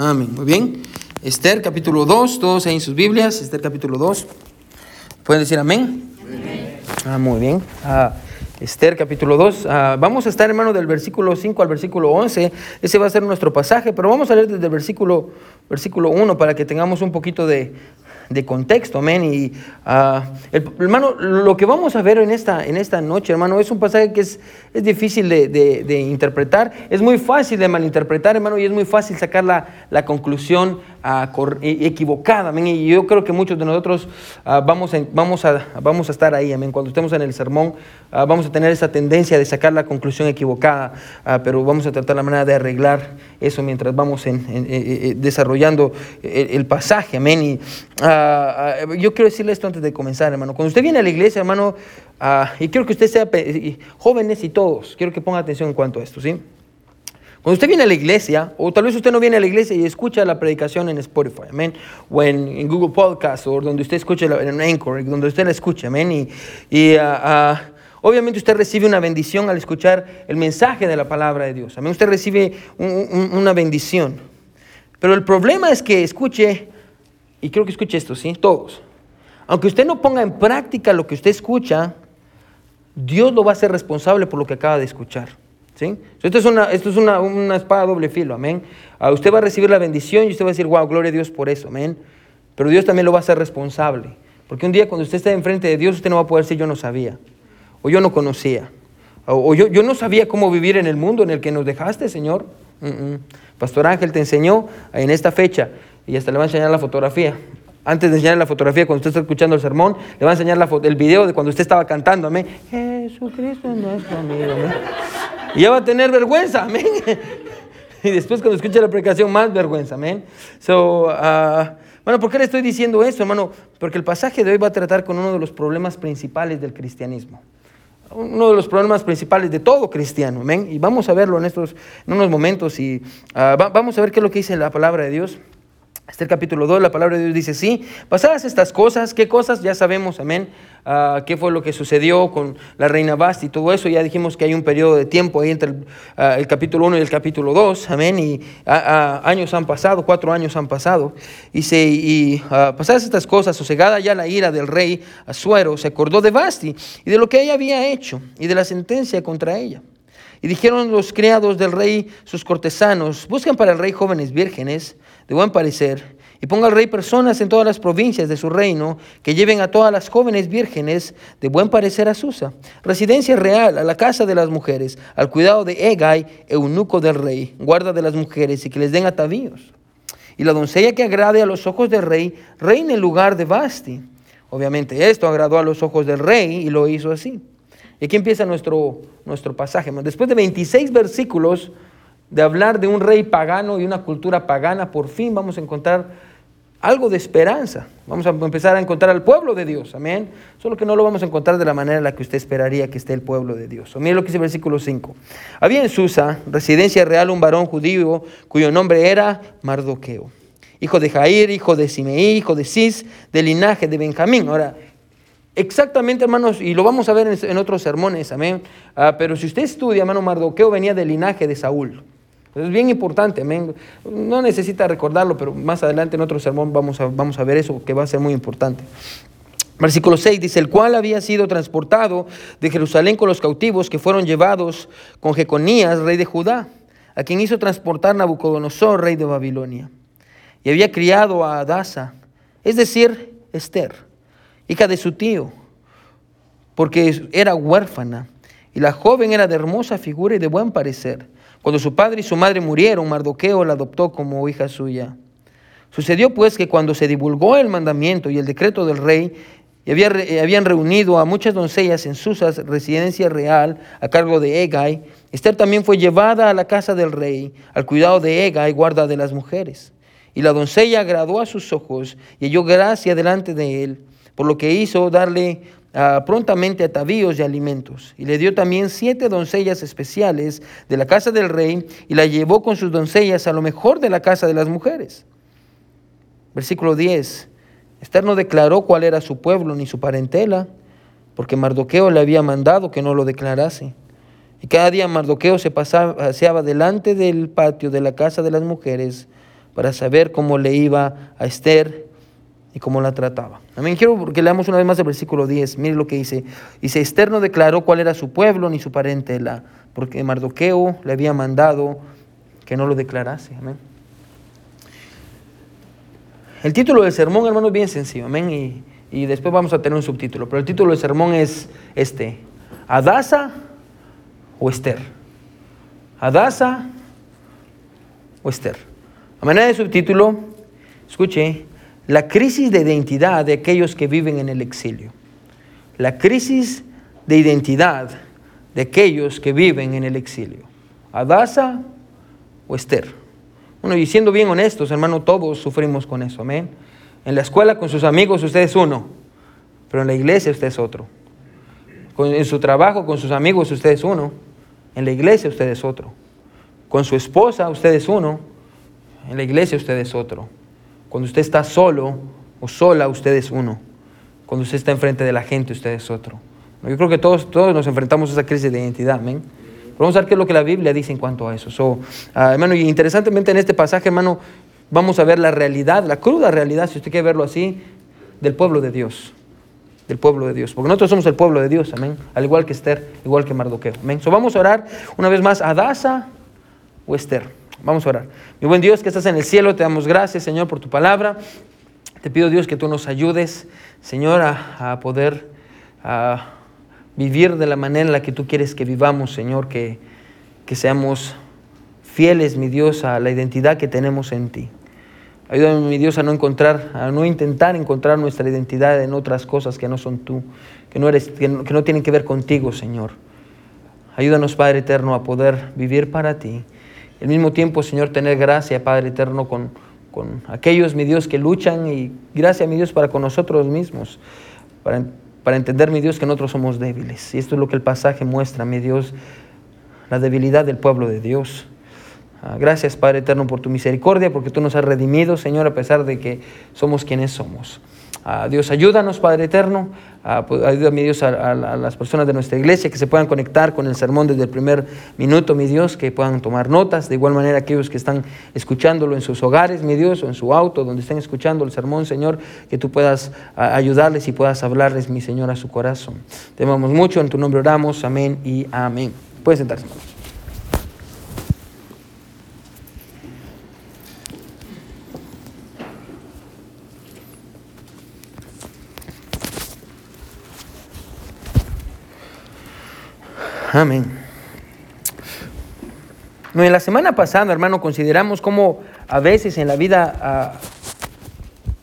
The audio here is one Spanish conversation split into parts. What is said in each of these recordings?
Amén. Muy bien. Esther capítulo 2, todos ahí en sus Biblias. Esther capítulo 2. ¿Pueden decir amén? amén. Ah, muy bien. Ah, Esther capítulo 2. Ah, vamos a estar, hermano, del versículo 5 al versículo 11. Ese va a ser nuestro pasaje, pero vamos a leer desde el versículo, versículo 1 para que tengamos un poquito de, de contexto, amén. Y ah, hermano, lo que vamos a ver en esta, en esta noche, hermano, es un pasaje que es, es difícil de, de, interpretar, es muy fácil de malinterpretar, hermano, y es muy fácil sacar la, la conclusión equivocada, amén. Y yo creo que muchos de nosotros uh, vamos, vamos, a, vamos a estar ahí, amén. Cuando estemos en el sermón, vamos a tener esa tendencia de sacar la conclusión equivocada, pero vamos a tratar la manera de arreglar eso mientras vamos en, en, desarrollando el, el, pasaje, amén. Y, yo quiero decirle esto antes de comenzar, hermano. Cuando usted viene a la iglesia, hermano, y quiero que usted sea, jóvenes y todos, quiero que ponga atención en cuanto a esto, ¿sí? Cuando usted viene a la iglesia, o tal vez usted no viene a la iglesia y escucha la predicación en Spotify, amén, o en, Google Podcast, o donde usted escuche en Anchor, donde usted la escuche, amén, y, y obviamente usted recibe una bendición al escuchar el mensaje de la palabra de Dios, amén, usted recibe una bendición. Pero el problema es que escuche y quiero que escuche esto, ¿sí? Todos. Aunque usted no ponga en práctica lo que usted escucha, Dios lo va a hacer responsable por lo que acaba de escuchar. ¿Sí? Esto es, una, esto es una, una espada doble filo, amén. Uh, usted va a recibir la bendición y usted va a decir, wow, gloria a Dios por eso, amén. Pero Dios también lo va a hacer responsable. Porque un día cuando usted esté enfrente de Dios, usted no va a poder decir, yo no sabía, o yo no conocía, o, yo, yo, no sabía cómo vivir en el mundo en el que nos dejaste, Señor. Mm -mm. Pastor Ángel te enseñó en esta fecha y hasta le va a enseñar la fotografía. Antes de enseñar la fotografía, cuando usted está escuchando el sermón, le va a enseñar la el video de cuando usted estaba cantando, amén. Jesucristo es nuestro amigo, amén. Y ya va a tener vergüenza, amén. Y después cuando escuche la predicación, más vergüenza, amén. So, uh, bueno, ¿por qué le estoy diciendo esto, hermano? Porque el pasaje de hoy va a tratar con uno de los problemas principales del cristianismo. Uno de los problemas principales de todo cristiano, amén. Y vamos a verlo en, estos, en unos momentos y uh, va, vamos a ver qué es lo que dice la palabra de Dios. Este el capítulo 2, la palabra de Dios dice, sí, pasadas estas cosas, ¿qué cosas? Ya sabemos, amén, uh, qué fue lo que sucedió con la reina Basti y todo eso, ya dijimos que hay un periodo de tiempo ahí entre el, el capítulo 1 y el capítulo 2, amén, y uh, años han pasado, cuatro años han pasado, y, se, y pasadas estas cosas, sosegada ya la ira del rey Asuero, se acordó de Basti y de lo que ella había hecho y de la sentencia contra ella. Y dijeron los criados del rey, sus cortesanos, buscan para el rey jóvenes vírgenes de buen parecer, y ponga al rey personas en todas las provincias de su reino que lleven a todas las jóvenes vírgenes de buen parecer a Susa, residencia real, a la casa de las mujeres, al cuidado de Egay, eunuco del rey, guarda de las mujeres, y que les den atavíos. Y la doncella que agrade a los ojos del rey, reina en lugar de Basti. Obviamente esto agradó a los ojos del rey y lo hizo así. Y aquí empieza nuestro, nuestro pasaje. Después de 26 versículos de hablar de un rey pagano y una cultura pagana, por fin vamos a encontrar algo de esperanza. Vamos a empezar a encontrar al pueblo de Dios, amén. Solo que no lo vamos a encontrar de la manera en la que usted esperaría que esté el pueblo de Dios. O mire lo que dice el versículo 5. Había en Susa, residencia real, un varón judío cuyo nombre era Mardoqueo, hijo de Jair, hijo de Simeí, hijo de Cis, del linaje de Benjamín. Ahora, Exactamente, hermanos, y lo vamos a ver en, otros sermones, amén. Uh, pero si usted estudia, hermano, Mardoqueo venía del linaje de Saúl. Es bien importante. No necesita recordarlo, pero más adelante en otro sermón vamos a, vamos a ver eso, que va a ser muy importante. Versículo 6 dice, el cual había sido transportado de Jerusalén con los cautivos que fueron llevados con Jeconías, rey de Judá, a quien hizo transportar Nabucodonosor, rey de Babilonia. Y había criado a Adasa, es decir, Esther hija de su tío, porque era huérfana, y la joven era de hermosa figura y de buen parecer. Cuando su padre y su madre murieron, Mardoqueo la adoptó como hija suya. Sucedió pues que cuando se divulgó el mandamiento y el decreto del rey, y había, habían reunido a muchas doncellas en Susas, residencia real, a cargo de Egay, Esther también fue llevada a la casa del rey, al cuidado de Egay, guarda de las mujeres. Y la doncella agradó a sus ojos y halló gracia delante de él por lo que hizo darle uh, prontamente atavíos y alimentos. Y le dio también siete doncellas especiales de la casa del rey y la llevó con sus doncellas a lo mejor de la casa de las mujeres. Versículo 10. Esther no declaró cuál era su pueblo ni su parentela, porque Mardoqueo le había mandado que no lo declarase. Y cada día Mardoqueo se paseaba delante del patio de la casa de las mujeres para saber cómo le iba a Esther y cómo la trataba. También quiero que leamos una vez más el versículo 10. Mire lo que dice. Dice, Esther no declaró cuál era su pueblo ni su parentela, porque Mardoqueo le había mandado que no lo declarase. Amén. El título del sermón, hermano, es bien sencillo. Amén. Y, y después vamos a tener un subtítulo. Pero el título del sermón es este. Adasa o Esther. Adasa o Esther. A manera de subtítulo, escuche, la crisis de identidad de aquellos que viven en el exilio. La crisis de identidad de aquellos que viven en el exilio. Adasa o Esther. Bueno, y siendo bien honestos, hermano, todos sufrimos con eso, amén. En la escuela con sus amigos usted es uno, pero en la iglesia usted es otro. En su trabajo con sus amigos usted es uno, en la iglesia usted es otro. Con su esposa usted es uno, en la iglesia usted es otro. Cuando usted está solo o sola, usted es uno. Cuando usted está enfrente de la gente, usted es otro. Yo creo que todos, todos nos enfrentamos a esa crisis de identidad, amén. Vamos a ver qué es lo que la Biblia dice en cuanto a eso. So, ah, hermano, y interesantemente en este pasaje, hermano, vamos a ver la realidad, la cruda realidad, si usted quiere verlo así, del pueblo de Dios. Del pueblo de Dios. Porque nosotros somos el pueblo de Dios, amén. Al igual que Esther, igual que Mardoqueo. Amén. So, vamos a orar una vez más a Dasa o Esther. Vamos a orar. Mi buen Dios que estás en el cielo, te damos gracias, Señor, por tu palabra. Te pido, Dios, que tú nos ayudes, Señor, a, poder vivir de la manera en la que tú quieres que vivamos, Señor, que, que seamos fieles, mi Dios, a la identidad que tenemos en ti. Ayúdame, mi Dios, a no encontrar, a no intentar encontrar nuestra identidad en otras cosas que no son tú, que no, eres, que no tienen que ver contigo, Señor. Ayúdanos, Padre Eterno, a poder vivir para ti al mismo tiempo, Señor, tener gracia, Padre eterno, con, con aquellos, mi Dios, que luchan y gracia, mi Dios, para con nosotros mismos, para, para entender, mi Dios, que nosotros somos débiles. Y esto es lo que el pasaje muestra, mi Dios, la debilidad del pueblo de Dios. Ah, gracias, Padre eterno, por tu misericordia, porque tú nos has redimido, Señor, a pesar de que somos quienes somos. Dios, ayúdanos, Padre Eterno. Pues, ayuda, mi Dios, a, las personas de nuestra iglesia que se puedan conectar con el sermón desde el primer minuto, mi Dios, que puedan tomar notas. De igual manera, aquellos que están escuchándolo en sus hogares, mi Dios, o en su auto, donde estén escuchando el sermón, Señor, que tú puedas ayudarles y puedas hablarles, mi Señor, a su corazón. Te amamos mucho, en tu nombre oramos. Amén y amén. Pueden sentarse. Amén. en la semana pasada, hermano, consideramos cómo a veces en la vida, ah,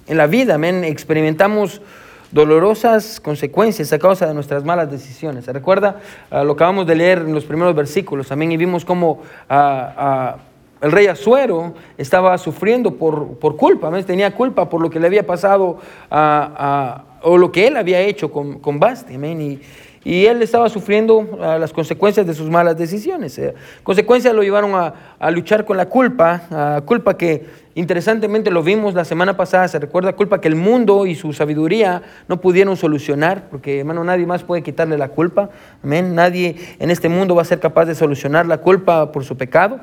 en la vida, amén, experimentamos dolorosas consecuencias a causa de nuestras malas decisiones. ¿Se recuerda? Ah, lo acabamos de leer en los primeros versículos, amén, y vimos cómo ah, el rey Azuero estaba sufriendo por, por culpa, amén, tenía culpa por lo que le había pasado o lo que él había hecho con, con Basti, amén, y, y él estaba sufriendo ah, las consecuencias de sus malas decisiones. Eh, consecuencias lo llevaron a, luchar con la culpa, culpa que interesantemente lo vimos la semana pasada, se recuerda, culpa que el mundo y su sabiduría no pudieron solucionar, porque hermano, nadie más puede quitarle la culpa, amén, nadie en este mundo va a ser capaz de solucionar la culpa por su pecado.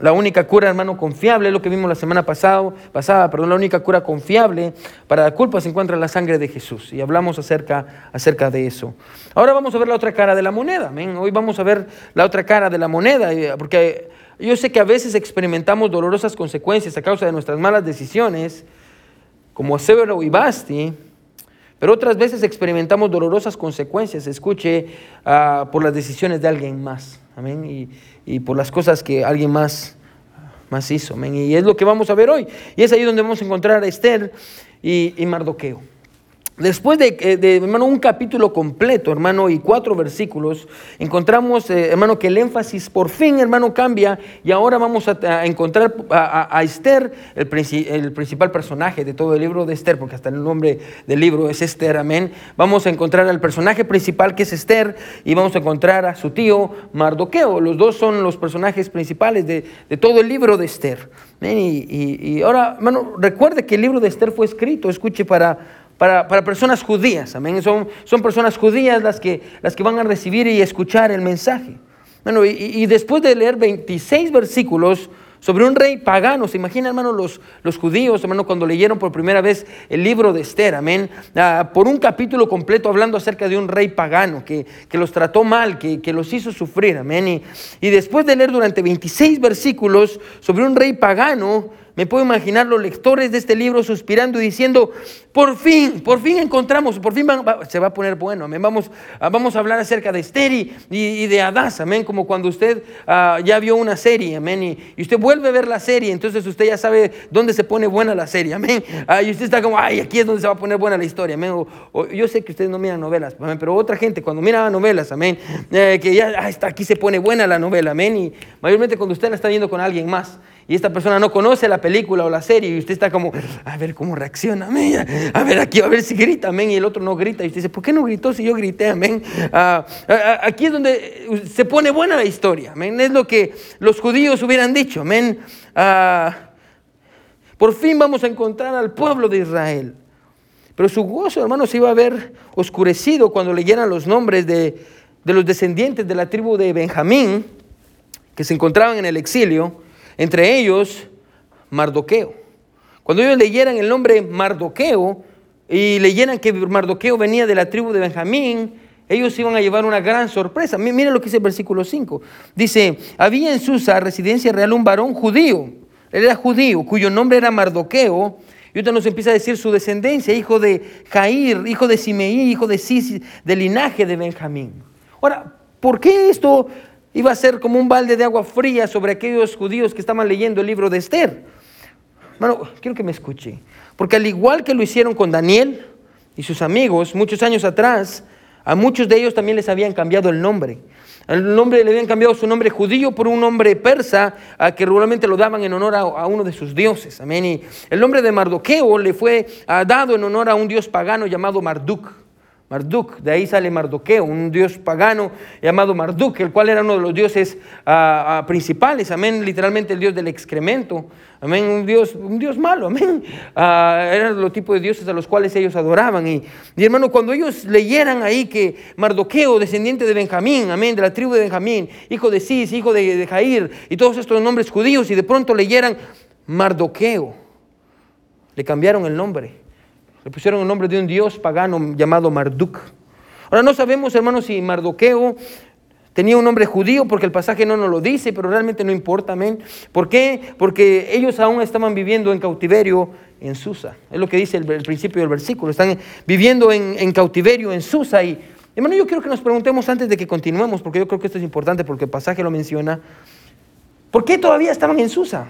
La única cura, hermano, confiable, es lo que vimos la semana pasado, pasada, perdón, la única cura confiable para la culpa se encuentra en la sangre de Jesús. Y hablamos acerca, acerca de eso. Ahora vamos a ver la otra cara de la moneda. Hoy vamos a ver la otra cara de la moneda, eh, porque yo sé que a veces experimentamos dolorosas consecuencias a causa de nuestras malas decisiones, como Severo y Basti, pero otras veces experimentamos dolorosas consecuencias, escuche, ah, por las decisiones de alguien más. Amén. Y, y por las cosas que alguien más, más hizo. Y es lo que vamos a ver hoy. Y es ahí donde vamos a encontrar a Esther y, y Mardoqueo. Después de, eh, hermano, un capítulo completo, hermano, y cuatro versículos, encontramos, eh, hermano, que el énfasis por fin, hermano, cambia y ahora vamos a, encontrar a, Esther, el, principal personaje de todo el libro de Esther, porque hasta el nombre del libro es Esther, amén. Vamos a encontrar al personaje principal que es Esther y vamos a encontrar a su tío Mardoqueo. Los dos son los personajes principales de, todo el libro de Esther. Y, y ahora, hermano, recuerde que el libro de Esther fue escrito, escuche, para para, personas judías, amén. Son, son personas judías las que, las que van a recibir y escuchar el mensaje. Bueno, y, después de leer 26 versículos, sobre un rey pagano. ¿Se imagina, hermano, los, los judíos, hermano, cuando leyeron por primera vez el libro de Esther, amén? Ah, por un capítulo completo hablando acerca de un rey pagano que, los trató mal, que, los hizo sufrir, amén. Y, y después de leer durante 26 versículos sobre un rey pagano, me puedo imaginar los lectores de este libro suspirando y diciendo, por fin, por fin encontramos, por fin se va a poner bueno, amén. Vamos, ah, vamos a hablar acerca de Esther y, de Adás, amén, como cuando usted ah, ya vio una serie, amén, y, usted vuelve a ver la serie, entonces usted ya sabe dónde se pone buena la serie, amén. Ah, y usted está como, ay, aquí es donde se va a poner buena la historia, amén. yo sé que ustedes no miran novelas, amén, pero otra gente cuando mira novelas, amén, eh, que ya está, aquí se pone buena la novela, amén, y mayormente cuando usted la está viendo con alguien más y esta persona no conoce la película o la serie y usted está como, a ver cómo reacciona, a ver aquí, a ver si grita, amén, y el otro no grita y usted dice, ¿por qué no gritó si yo grité, amén? Ah, ah, ah, aquí es donde se pone buena la historia, amén, es lo que los judíos hubieran dicho, amén. por fin vamos a encontrar al pueblo de Israel. Pero su gozo, hermano, se iba a ver oscurecido cuando leyeran los nombres de, de los descendientes de la tribu de Benjamín, que se encontraban en el exilio entre ellos Mardoqueo. Cuando ellos leyeran el nombre Mardoqueo y leyeran que Mardoqueo venía de la tribu de Benjamín, ellos iban a llevar una gran sorpresa. Miren lo que dice el versículo 5. Dice, había en Susa, residencia real, un varón judío. Él era judío, cuyo nombre era Mardoqueo. Y ahorita nos empieza a decir su descendencia, hijo de Jair, hijo de Simeí, hijo de Cis, del linaje de Benjamín. Ahora, ¿por qué esto iba a ser como un balde de agua fría sobre aquellos judíos que estaban leyendo el libro de Esther. Bueno, quiero que me escuche, porque al igual que lo hicieron con Daniel y sus amigos muchos años atrás, a muchos de ellos también les habían cambiado el nombre. El nombre le habían cambiado su nombre judío por un nombre persa a que regularmente lo daban en honor a, uno de sus dioses. Amén. Y el nombre de Mardoqueo le fue dado en honor a un dios pagano llamado Marduk. Marduk, de ahí sale Mardoqueo, un dios pagano llamado Marduk, el cual era uno de los dioses ah, ah, principales, amén, literalmente el dios del excremento, amén, un dios, un dios malo, amén, uh, eran los tipos de dioses a los cuales ellos adoraban. Y, hermano, cuando ellos leyeran ahí que Mardoqueo, descendiente de Benjamín, amén, de la tribu de Benjamín, hijo de Cis, hijo de, de Jair, y todos estos nombres judíos, y de pronto leyeran Mardoqueo, le cambiaron el nombre le pusieron el nombre de un dios pagano llamado Marduk. Ahora no sabemos, hermanos, si Mardoqueo tenía un nombre judío, porque el pasaje no nos lo dice, pero realmente no importa, amén. ¿Por qué? Porque ellos aún estaban viviendo en cautiverio en Susa. Es lo que dice el, principio del versículo. Están viviendo en, en cautiverio en Susa. Y, hermano, yo quiero que nos preguntemos antes de que continuemos, porque yo creo que esto es importante, porque el pasaje lo menciona. ¿Por qué todavía estaban en Susa?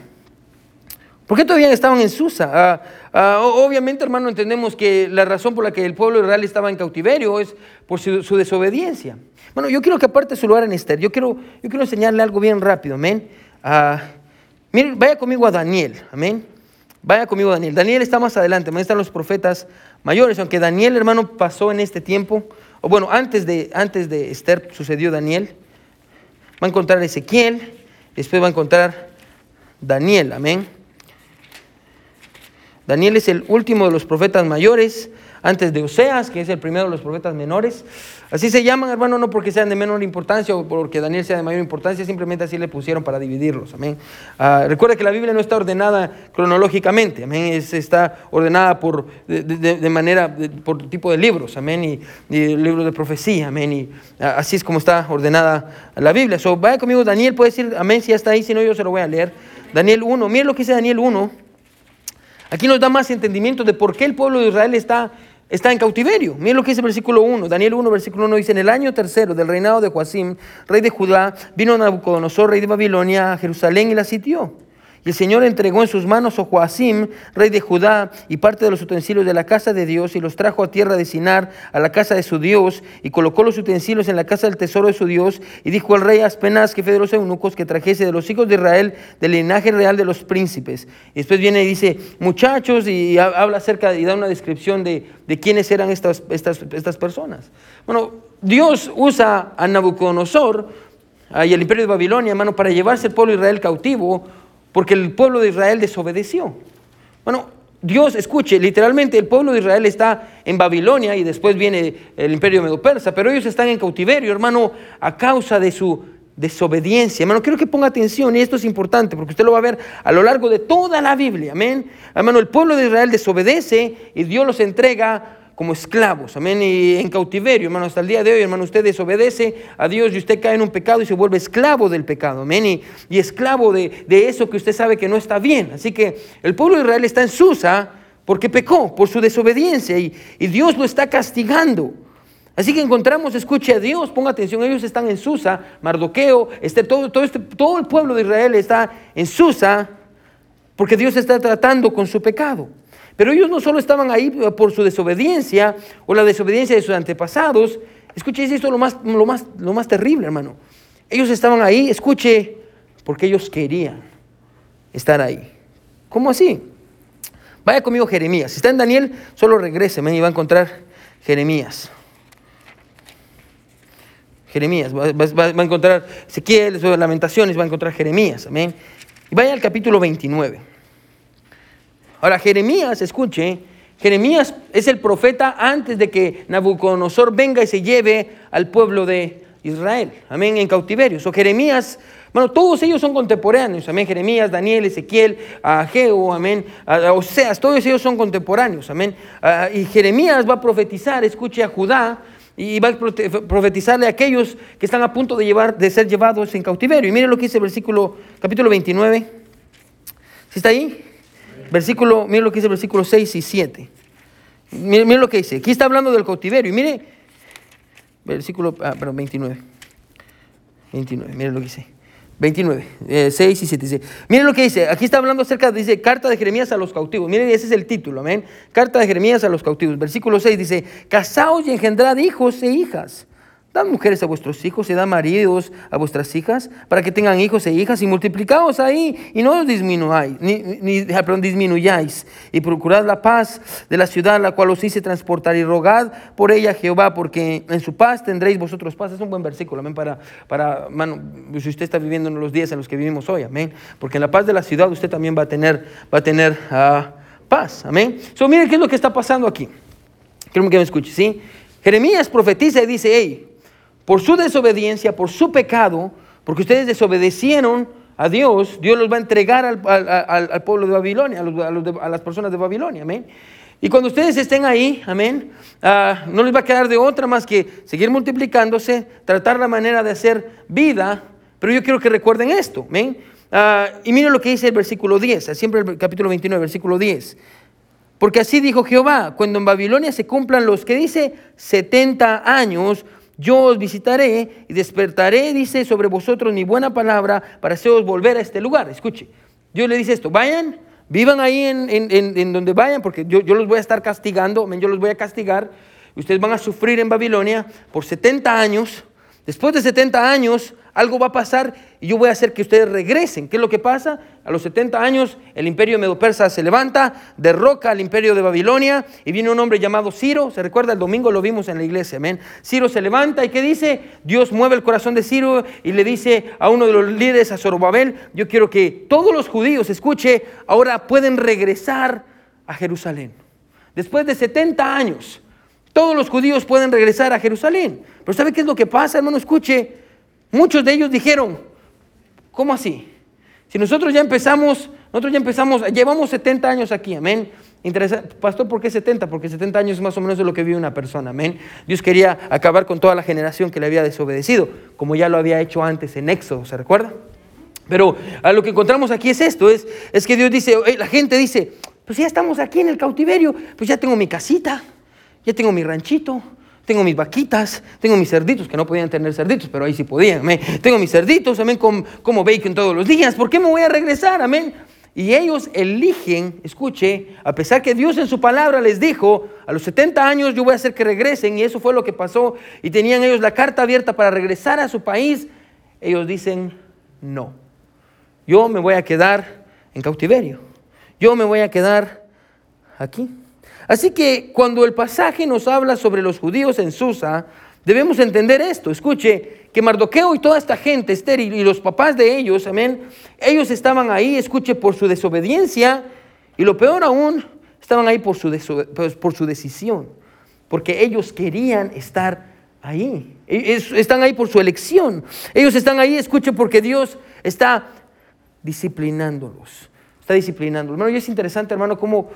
¿Por qué todavía estaban en Susa? Ah, ah, obviamente, hermano, entendemos que la razón por la que el pueblo de Israel estaba en cautiverio es por su, desobediencia. Bueno, yo quiero que aparte su lugar en Esther, yo quiero, yo quiero enseñarle algo bien rápido, amén. Uh, miren, vaya conmigo a Daniel, amén. Vaya conmigo a Daniel. Daniel está más adelante, ahí están los profetas mayores, aunque Daniel, hermano, pasó en este tiempo, o bueno, antes de, antes de Esther sucedió Daniel. Va a encontrar Ezequiel, después va a encontrar Daniel, amén. Daniel es el último de los profetas mayores, antes de Oseas, que es el primero de los profetas menores. Así se llaman, hermano, no porque sean de menor importancia o porque Daniel sea de mayor importancia, simplemente así le pusieron para dividirlos. Amén. Uh, recuerda que la Biblia no está ordenada cronológicamente, amén. está ordenada por, de, manera, por tipo de libros, amén. Y, libros de profecía, amén. Y ah, así es como está ordenada la Biblia. So, vaya conmigo, Daniel puede decir, amén, si ya está ahí, si no, yo se lo voy a leer. Daniel 1, mire lo que dice Daniel 1. Aquí nos da más entendimiento de por qué el pueblo de Israel está, está en cautiverio. Miren lo que dice el versículo 1. Daniel 1, versículo 1 dice, en el año tercero del reinado de Joacim, rey de Judá, vino Nabucodonosor, rey de Babilonia, a Jerusalén y la sitió. Y el Señor entregó en sus manos a Joacim, rey de Judá, y parte de los utensilios de la casa de Dios, y los trajo a tierra de Sinar, a la casa de su Dios, y colocó los utensilios en la casa del tesoro de su Dios, y dijo al rey Aspenaz, jefe de los eunucos, que trajese de los hijos de Israel, del linaje real de los príncipes. Y después viene y dice, muchachos, y habla acerca, y da una descripción de, quiénes eran estas, estas, estas personas. Bueno, Dios usa a Nabucodonosor y el imperio de Babilonia, hermano, para llevarse el pueblo de Israel cautivo porque el pueblo de Israel desobedeció. Bueno, Dios, escuche, literalmente el pueblo de Israel está en Babilonia y después viene el imperio medo-persa, pero ellos están en cautiverio, hermano, a causa de su desobediencia. Hermano, quiero que ponga atención y esto es importante porque usted lo va a ver a lo largo de toda la Biblia. Amén. Hermano, el pueblo de Israel desobedece y Dios los entrega como esclavos, amén, y en cautiverio, hermano, hasta el día de hoy, hermano, usted desobedece a Dios y usted cae en un pecado y se vuelve esclavo del pecado, amén, y, esclavo de, eso que usted sabe que no está bien. Así que el pueblo de Israel está en Susa porque pecó por su desobediencia y, Dios lo está castigando. Así que encontramos, escuche a Dios, ponga atención, ellos están en Susa, Mardoqueo, este, todo, todo, este, todo el pueblo de Israel está en Susa porque Dios está tratando con su pecado. Pero ellos no solo estaban ahí por su desobediencia o la desobediencia de sus antepasados. Escuche, esto lo más, lo más, lo más terrible, hermano. Ellos estaban ahí, escuche, porque ellos querían estar ahí. ¿Cómo así? Vaya conmigo Jeremías. Si está en Daniel, solo regrese y va a encontrar Jeremías. Jeremías, va, a encontrar Ezequiel, Lamentaciones, va a encontrar Jeremías, amén. Y vaya al capítulo 29. Ahora, Jeremías, escuche, Jeremías es el profeta antes de que Nabucodonosor venga y se lleve al pueblo de Israel, amén, en cautiverio. O Jeremías, bueno, todos ellos son contemporáneos, amén, Jeremías, Daniel, Ezequiel, Ageo, amén, Oseas, todos ellos son contemporáneos, amén. Ah, y Jeremías va a profetizar, escuche a Judá, y va a profetizarle a aquellos que están a punto de, llevar, de ser llevados en cautiverio. Y mire lo que dice el versículo, capítulo 29. ¿Sí está ahí? Versículo, mire lo que dice versículo 6 y 7. Mire, lo que dice. Aquí está hablando del cautiverio. Y mire, versículo, ah, perdón, 29. 29, mire lo que dice. 29, 6 eh, y 7 dice. Mire lo que dice. Aquí está hablando acerca, dice, carta de Jeremías a los cautivos. Mire, ese es el título, amén. Carta de Jeremías a los cautivos. Versículo 6 dice, casaos y engendrad hijos e hijas Dan mujeres a vuestros hijos y dan maridos a vuestras hijas para que tengan hijos e hijas y multiplicaos ahí y no os disminuyáis, ni, disminuyáis y procurad la paz de la ciudad la cual os hice transportar y rogad por ella Jehová porque en su paz tendréis vosotros paz. Es un buen versículo, amén, para, para mano, si usted está viviendo en los días en los que vivimos hoy, amén, porque en la paz de la ciudad usted también va a tener, va a tener ah, paz, amén. So, miren qué es lo que está pasando aquí. Quiero que me escuche, ¿sí? Jeremías profetiza y dice, hey, por su desobediencia, por su pecado, porque ustedes desobedecieron a Dios, Dios los va a entregar al, pueblo de Babilonia, a, las personas de Babilonia, amén. Y cuando ustedes estén ahí, amén, ah, no les va a quedar de otra más que seguir multiplicándose, tratar la manera de hacer vida, pero yo quiero que recuerden esto, amén. Ah, y miren lo que dice el versículo 10, siempre el capítulo 29, versículo 10. Porque así dijo Jehová, cuando en Babilonia se cumplan los que dice 70 años, yo os visitaré y despertaré, dice, sobre vosotros mi buena palabra para haceros volver a este lugar. Escuche, Dios le dice esto, vayan, vivan ahí en, donde vayan, porque yo, yo, los voy a estar castigando, yo los voy a castigar, ustedes van a sufrir en Babilonia por 70 años. Después de 70 años, algo va a pasar y yo voy a hacer que ustedes regresen. ¿Qué es lo que pasa? A los 70 años el imperio medo-persa se levanta, derroca al imperio de Babilonia y viene un hombre llamado Ciro. ¿Se recuerda? El domingo lo vimos en la iglesia. Amén. Ciro se levanta y ¿qué dice? Dios mueve el corazón de Ciro y le dice a uno de los líderes, a Zorobabel, yo quiero que todos los judíos, escuche, ahora pueden regresar a Jerusalén. Después de 70 años, todos los judíos pueden regresar a Jerusalén. Pero ¿sabe qué es lo que pasa, hermano? Escuche Muchos de ellos dijeron, ¿cómo así? Si nosotros ya empezamos, nosotros ya empezamos, llevamos 70 años aquí, amén. Interesante. Pastor, ¿por qué 70? Porque 70 años es más o menos de lo que vive una persona, amén. Dios quería acabar con toda la generación que le había desobedecido, como ya lo había hecho antes en Éxodo, ¿se recuerda? Pero a lo que encontramos aquí es esto, es, es que Dios dice, la gente dice, pues ya estamos aquí en el cautiverio, pues ya tengo mi casita, ya tengo mi ranchito, tengo mis vaquitas, tengo mis cerditos, que no podían tener cerditos, pero ahí sí podían, amén. Tengo mis cerditos, amén, como, como bacon todos los días, ¿por qué me voy a regresar, amén? Y ellos eligen, escuche, a pesar que Dios en su palabra les dijo, a los 70 años yo voy a hacer que regresen, y eso fue lo que pasó, y tenían ellos la carta abierta para regresar a su país, ellos dicen, no, yo me voy a quedar en cautiverio, yo me voy a quedar aquí. Así que cuando el pasaje nos habla sobre los judíos en Susa, debemos entender esto. Escuche, que Mardoqueo y toda esta gente, estéril y los papás de ellos, amén, ellos estaban ahí, escuche, por su desobediencia y lo peor aún, estaban ahí por su, pues, por su decisión, porque ellos querían estar ahí. E, están ahí por su elección. Ellos están ahí, escuchen, porque Dios está disciplinándolos. Está disciplinándolos. Hermano, y es interesante, hermano, cómo,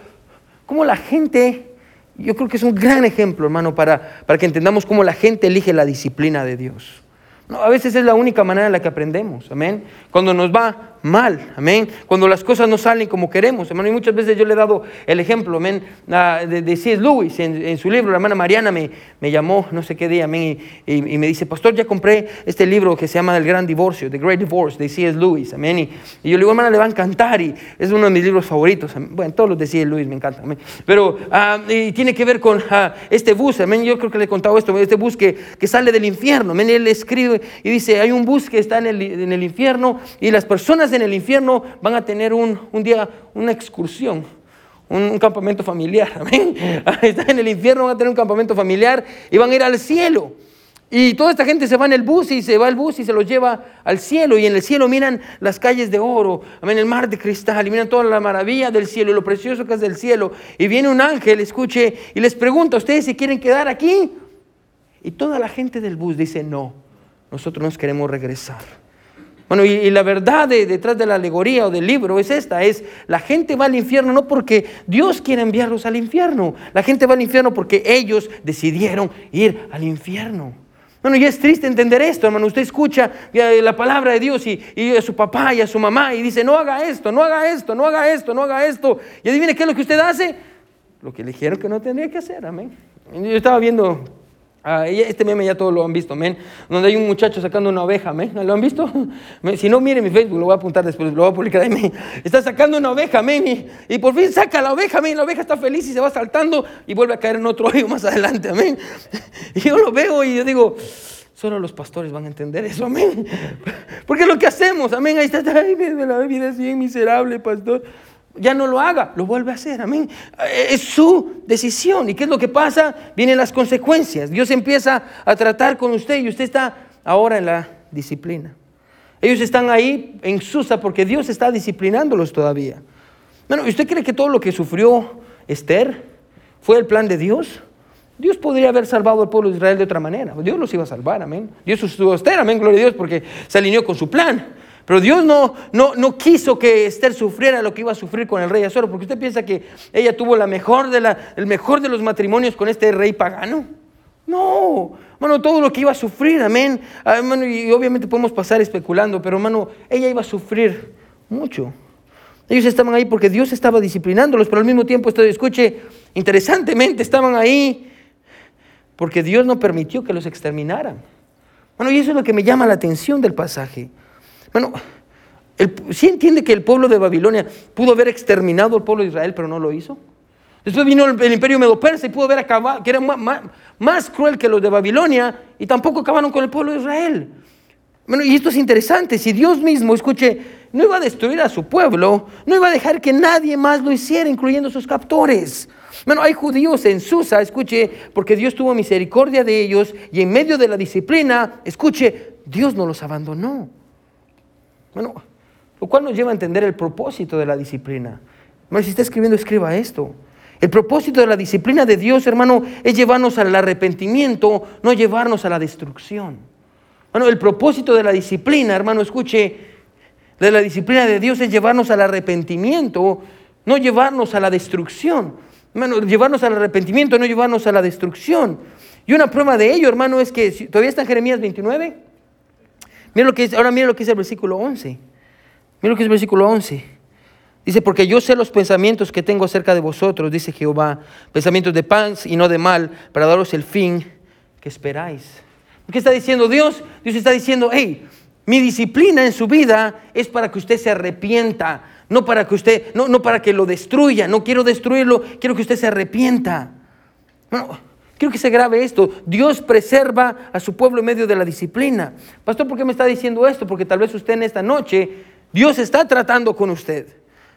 cómo la gente, yo creo que es un gran ejemplo, hermano, para, para que entendamos cómo la gente elige la disciplina de Dios. No, a veces es la única manera en la que aprendemos, amén. Cuando nos va mal, amén. Cuando las cosas no salen como queremos, hermano. Y muchas veces yo le he dado el ejemplo, amén, de, de C.S. Lewis en, su libro. La hermana Mariana me, me llamó, no sé qué día, amén, y, me dice, Pastor, ya compré este libro que se llama El Gran Divorcio, The Great Divorce, de C.S. Lewis, amén. Y, yo le digo, hermana, le va a encantar, y es uno de mis libros favoritos. Bueno, todos los de C.S. Lewis me encantan, amén. Pero ah, y tiene que ver con ah, este bus, amén. Yo creo que le he contado esto, este bus que, que sale del infierno, amén. Él escribe y dice, hay un bus que está en el, en el infierno y las personas en el infierno van a tener un, día, una excursión, un, campamento familiar. Están en el infierno, van a tener un campamento familiar y van a ir al cielo. Y toda esta gente se va en el bus y se va el bus y se los lleva al cielo. Y en el cielo miran las calles de oro, amén, el mar de cristal, y miran toda la maravilla del cielo y lo precioso que es del cielo. Y viene un ángel, escuche, y les pregunta, ¿ustedes se quieren quedar aquí? Y toda la gente del bus dice, no, nosotros nos queremos regresar. Bueno, y, la verdad detrás de la alegoría o del libro es esta, es la gente va al infierno no porque Dios quiere enviarlos al infierno, la gente va al infierno porque ellos decidieron ir al infierno. Bueno, y es triste entender esto, hermano. Usted escucha eh, la palabra de Dios y, y, a su papá y a su mamá y dice, no haga esto, no haga esto, no haga esto, no haga esto. Y adivine qué es lo que usted hace. Lo que le dijeron que no tendría que hacer, amén. Yo estaba viendo Ah, este meme ya todos lo han visto, men. Donde hay un muchacho sacando una oveja, men. ¿Lo han visto? Si no, mire mi Facebook, lo voy a apuntar después, lo voy a publicar ahí. Está sacando una oveja, men. Y, por fin saca la oveja, men. La oveja está feliz y se va saltando y vuelve a caer en otro hoyo más adelante, amén. Y yo lo veo y yo digo, solo los pastores van a entender eso, amén. Porque es lo que hacemos, amén. Ahí está, ay, la vida es bien miserable, pastor ya no lo haga, lo vuelve a hacer, amén. Es su decisión. ¿Y qué es lo que pasa? Vienen las consecuencias. Dios empieza a tratar con usted y usted está ahora en la disciplina. Ellos están ahí en Susa porque Dios está disciplinándolos todavía. Bueno, ¿usted cree que todo lo que sufrió Esther fue el plan de Dios? Dios podría haber salvado al pueblo de Israel de otra manera. Dios los iba a salvar, amén. Dios estuvo a Esther, amén, gloria a Dios, porque se alineó con su plan. Pero Dios no, no, no, quiso que Esther sufriera lo que iba a sufrir con el rey Azuero, porque usted piensa que ella tuvo la mejor de la, el mejor de los matrimonios con este rey pagano. No, hermano, todo lo que iba a sufrir, amén. Ah, y obviamente podemos pasar especulando, pero hermano, ella iba a sufrir mucho. Ellos estaban ahí porque Dios estaba disciplinándolos, pero al mismo tiempo, esto, escuche, interesantemente estaban ahí porque Dios no permitió que los exterminaran. Bueno, y eso es lo que me llama la atención del pasaje. Bueno, ¿sí entiende que el pueblo de Babilonia pudo haber exterminado al pueblo de Israel, pero no lo hizo? Después vino el, imperio medo-persa y pudo haber acabado, que era más, cruel que los de Babilonia, y tampoco acabaron con el pueblo de Israel. Bueno, y esto es interesante, si Dios mismo, escuche, no iba a destruir a su pueblo, no iba a dejar que nadie más lo hiciera, incluyendo sus captores. Bueno, hay judíos en Susa, escuche, porque Dios tuvo misericordia de ellos y en medio de la disciplina, escuche, Dios no los abandonó. Bueno, lo cual nos lleva a entender el propósito de la disciplina. si está escribiendo, escriba esto. El propósito de la disciplina de Dios, hermano, es llevarnos al arrepentimiento, no llevarnos a la destrucción. Bueno, el propósito de la disciplina, hermano, escuche, de la disciplina de Dios es llevarnos al arrepentimiento, no llevarnos a la destrucción. Hermano, llevarnos al arrepentimiento, no llevarnos a la destrucción. Y una prueba de ello, hermano, es que todavía está en Jeremías 29. Mira lo que ahora mira lo que dice el versículo 11. Mira lo que es el versículo 11. Dice, porque yo sé los pensamientos que tengo acerca de vosotros, dice Jehová, pensamientos de paz y no de mal, para daros el fin que esperáis. ¿Qué está diciendo Dios? Dios está diciendo, hey, mi disciplina en su vida es para que usted se arrepienta, no para que usted, no, no para que lo destruya, no quiero destruirlo, quiero que usted se arrepienta. Bueno, Quiero que se grabe esto. Dios preserva a su pueblo en medio de la disciplina. Pastor, ¿por qué me está diciendo esto? Porque tal vez usted en esta noche, Dios está tratando con usted.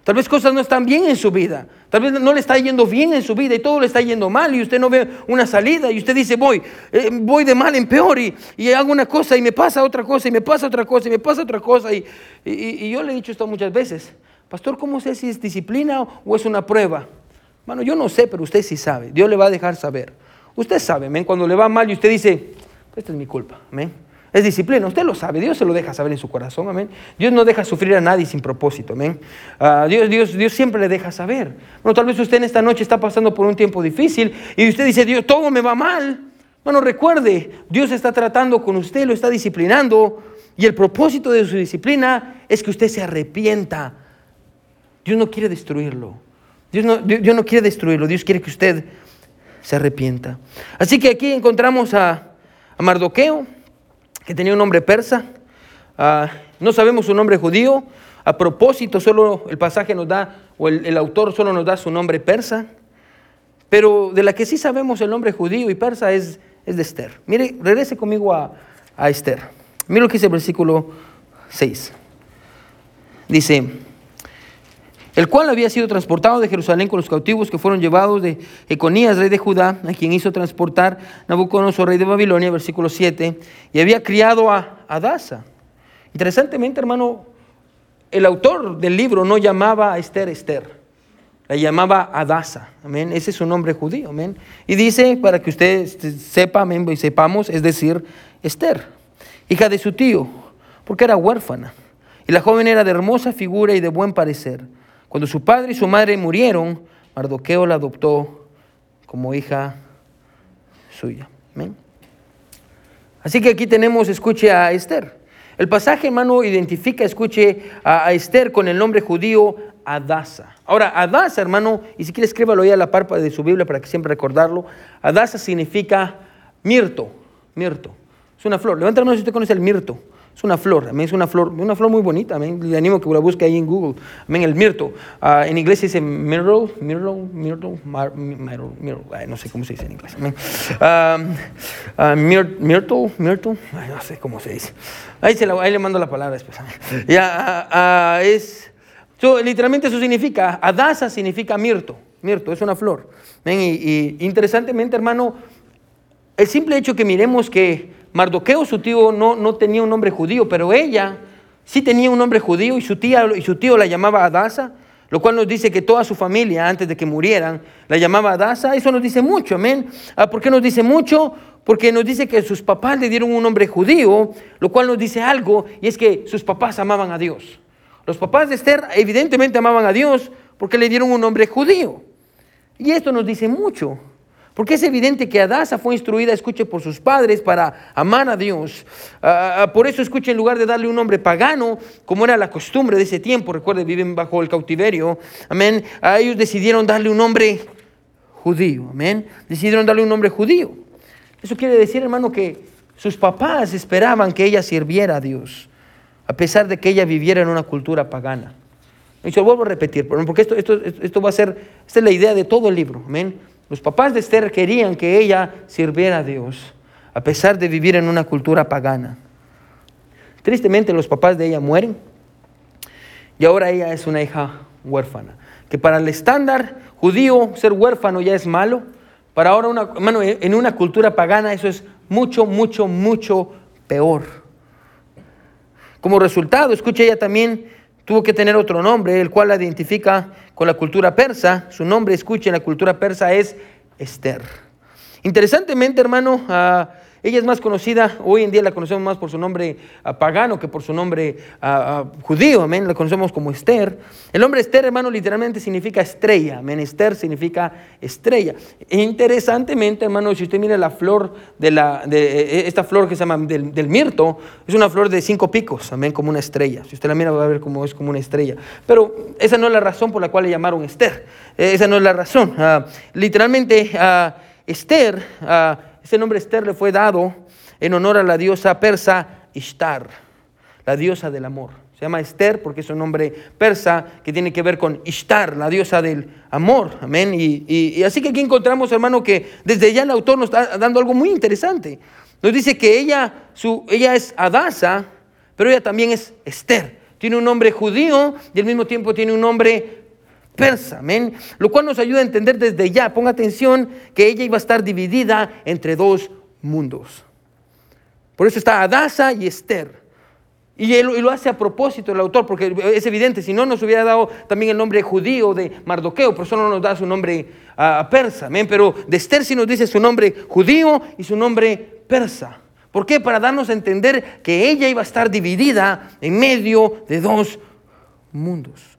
Tal vez cosas no están bien en su vida. Tal vez no le está yendo bien en su vida y todo le está yendo mal y usted no ve una salida y usted dice, voy, eh, voy de mal en peor y, hago una cosa y me pasa otra cosa y me pasa otra cosa y me pasa otra cosa. Y, y yo le he dicho esto muchas veces. Pastor, ¿cómo sé si es disciplina o es una prueba? Bueno, yo no sé, pero usted sí sabe. Dios le va a dejar saber. Usted sabe, cuando le va mal y usted dice, esta es mi culpa, amén. Es disciplina, usted lo sabe, Dios se lo deja saber en su corazón, amén. Dios no deja sufrir a nadie sin propósito, amén. Ah, Dios, Dios, Dios siempre le deja saber. Bueno, tal vez usted en esta noche está pasando por un tiempo difícil y usted dice, Dios, todo me va mal. Bueno, recuerde, Dios está tratando con usted, lo está disciplinando y el propósito de su disciplina es que usted se arrepienta. Dios no quiere destruirlo. Dios no, Dios no quiere destruirlo, Dios quiere que usted se arrepienta. Así que aquí encontramos a, a Mardoqueo, que tenía un nombre persa. Ah, no sabemos su nombre judío. A propósito, solo el pasaje nos da, o el, autor solo nos da su nombre persa. Pero de la que sí sabemos el nombre judío y persa es, es de Esther. Mire, regrese conmigo a, a Esther. Mire lo que dice el versículo 6. Dice, el cual había sido transportado de Jerusalén con los cautivos que fueron llevados de Econías, rey de Judá, a quien hizo transportar Nabucodonosor, rey de Babilonia, versículo 7, y había criado a Adasa. Interesantemente, hermano, el autor del libro no llamaba a Esther Esther, la llamaba Adasa, amén, ese es su nombre judío, amén. Y dice, para que usted sepa, amén, y sepamos, es decir, Esther, hija de su tío, porque era huérfana, y la joven era de hermosa figura y de buen parecer cuando su padre y su madre murieron, Mardoqueo la adoptó como hija suya. Así que aquí tenemos, escuche a Esther. El pasaje, hermano, identifica, escuche a, Esther con el nombre judío Adasa. Ahora, Adasa, hermano, y si quiere escríbalo ahí a la parpa de su Biblia para que siempre recordarlo. Adasa significa mirto, mirto. Es una flor. Levanta la mano si usted conoce el mirto. Es una flor, es una flor, una flor muy bonita, le animo a que la busque ahí en Google. el mirto. Ah, en inglés se dice myrtle, myrtle, myrtle, myrtle, no sé cómo se dice en inglés. Uh, myrtle, myrtle, no sé cómo se dice. Ahí, se le mando la palabra después. Ya, es, literalmente eso significa, adasa significa mirto, mirto, es una flor. Y, y interesantemente, hermano, el simple hecho que miremos que Mardoqueo, su tío, no, no tenía un nombre judío, pero ella sí tenía un nombre judío y su, tía, y su tío la llamaba Adasa, lo cual nos dice que toda su familia, antes de que murieran, la llamaba Adasa. Eso nos dice mucho, amén. Ah, ¿Por qué nos dice mucho? Porque nos dice que sus papás le dieron un nombre judío, lo cual nos dice algo, y es que sus papás amaban a Dios. Los papás de Esther evidentemente amaban a Dios porque le dieron un nombre judío. Y esto nos dice mucho. Porque es evidente que Adasa fue instruida, escuche, por sus padres para amar a Dios. Ah, ah, por eso, escuche, en lugar de darle un nombre pagano, como era la costumbre de ese tiempo, recuerde, viven bajo el cautiverio, amén, a ellos decidieron darle un nombre judío, amén, decidieron darle un nombre judío. Eso quiere decir, hermano, que sus papás esperaban que ella sirviera a Dios, a pesar de que ella viviera en una cultura pagana. Y yo vuelvo a repetir, porque esto, esto, esto va a ser, esta es la idea de todo el libro, amén. Los papás de Esther querían que ella sirviera a Dios, a pesar de vivir en una cultura pagana. Tristemente los papás de ella mueren y ahora ella es una hija huérfana. Que para el estándar judío ser huérfano ya es malo, para ahora una, en una cultura pagana eso es mucho, mucho, mucho peor. Como resultado, escucha ella también tuvo que tener otro nombre, el cual la identifica con la cultura persa. Su nombre, escuchen, la cultura persa es Esther. Interesantemente, hermano, uh, ella es más conocida, hoy en día la conocemos más por su nombre ah, pagano que por su nombre ah, ah, judío, amén, la conocemos como Esther. El nombre Esther, hermano, literalmente significa estrella, amén, Esther significa estrella. E interesantemente, hermano, si usted mira la flor de, la, de e, e, esta flor que se llama del, del, mirto, es una flor de cinco picos, amén, como una estrella. Si usted la mira va a ver cómo es como una estrella. Pero esa no es la razón por la cual le llamaron Esther, esa no es la razón. literalmente, Esther ese nombre Esther le fue dado en honor a la diosa persa Ishtar, la diosa del amor. Se llama Esther porque es un nombre persa que tiene que ver con Ishtar, la diosa del amor. Amén. Y, así que aquí encontramos, hermano, que desde ya el autor nos está dando algo muy interesante. Nos dice que ella, su, ella es Adasa, pero ella también es Esther. Tiene un nombre judío y al mismo tiempo tiene un nombre persa, amén. Lo cual nos ayuda a entender desde ya, ponga atención, que ella iba a estar dividida entre dos mundos. Por eso está Adasa y Esther. Y, él, lo hace a propósito el autor, porque es evidente, si no nos hubiera dado también el nombre judío de Mardoqueo, por eso no nos da su nombre a persa, amén. Pero de Esther sí nos dice su nombre judío y su nombre persa. ¿Por qué? Para darnos a entender que ella iba a estar dividida en medio de dos mundos.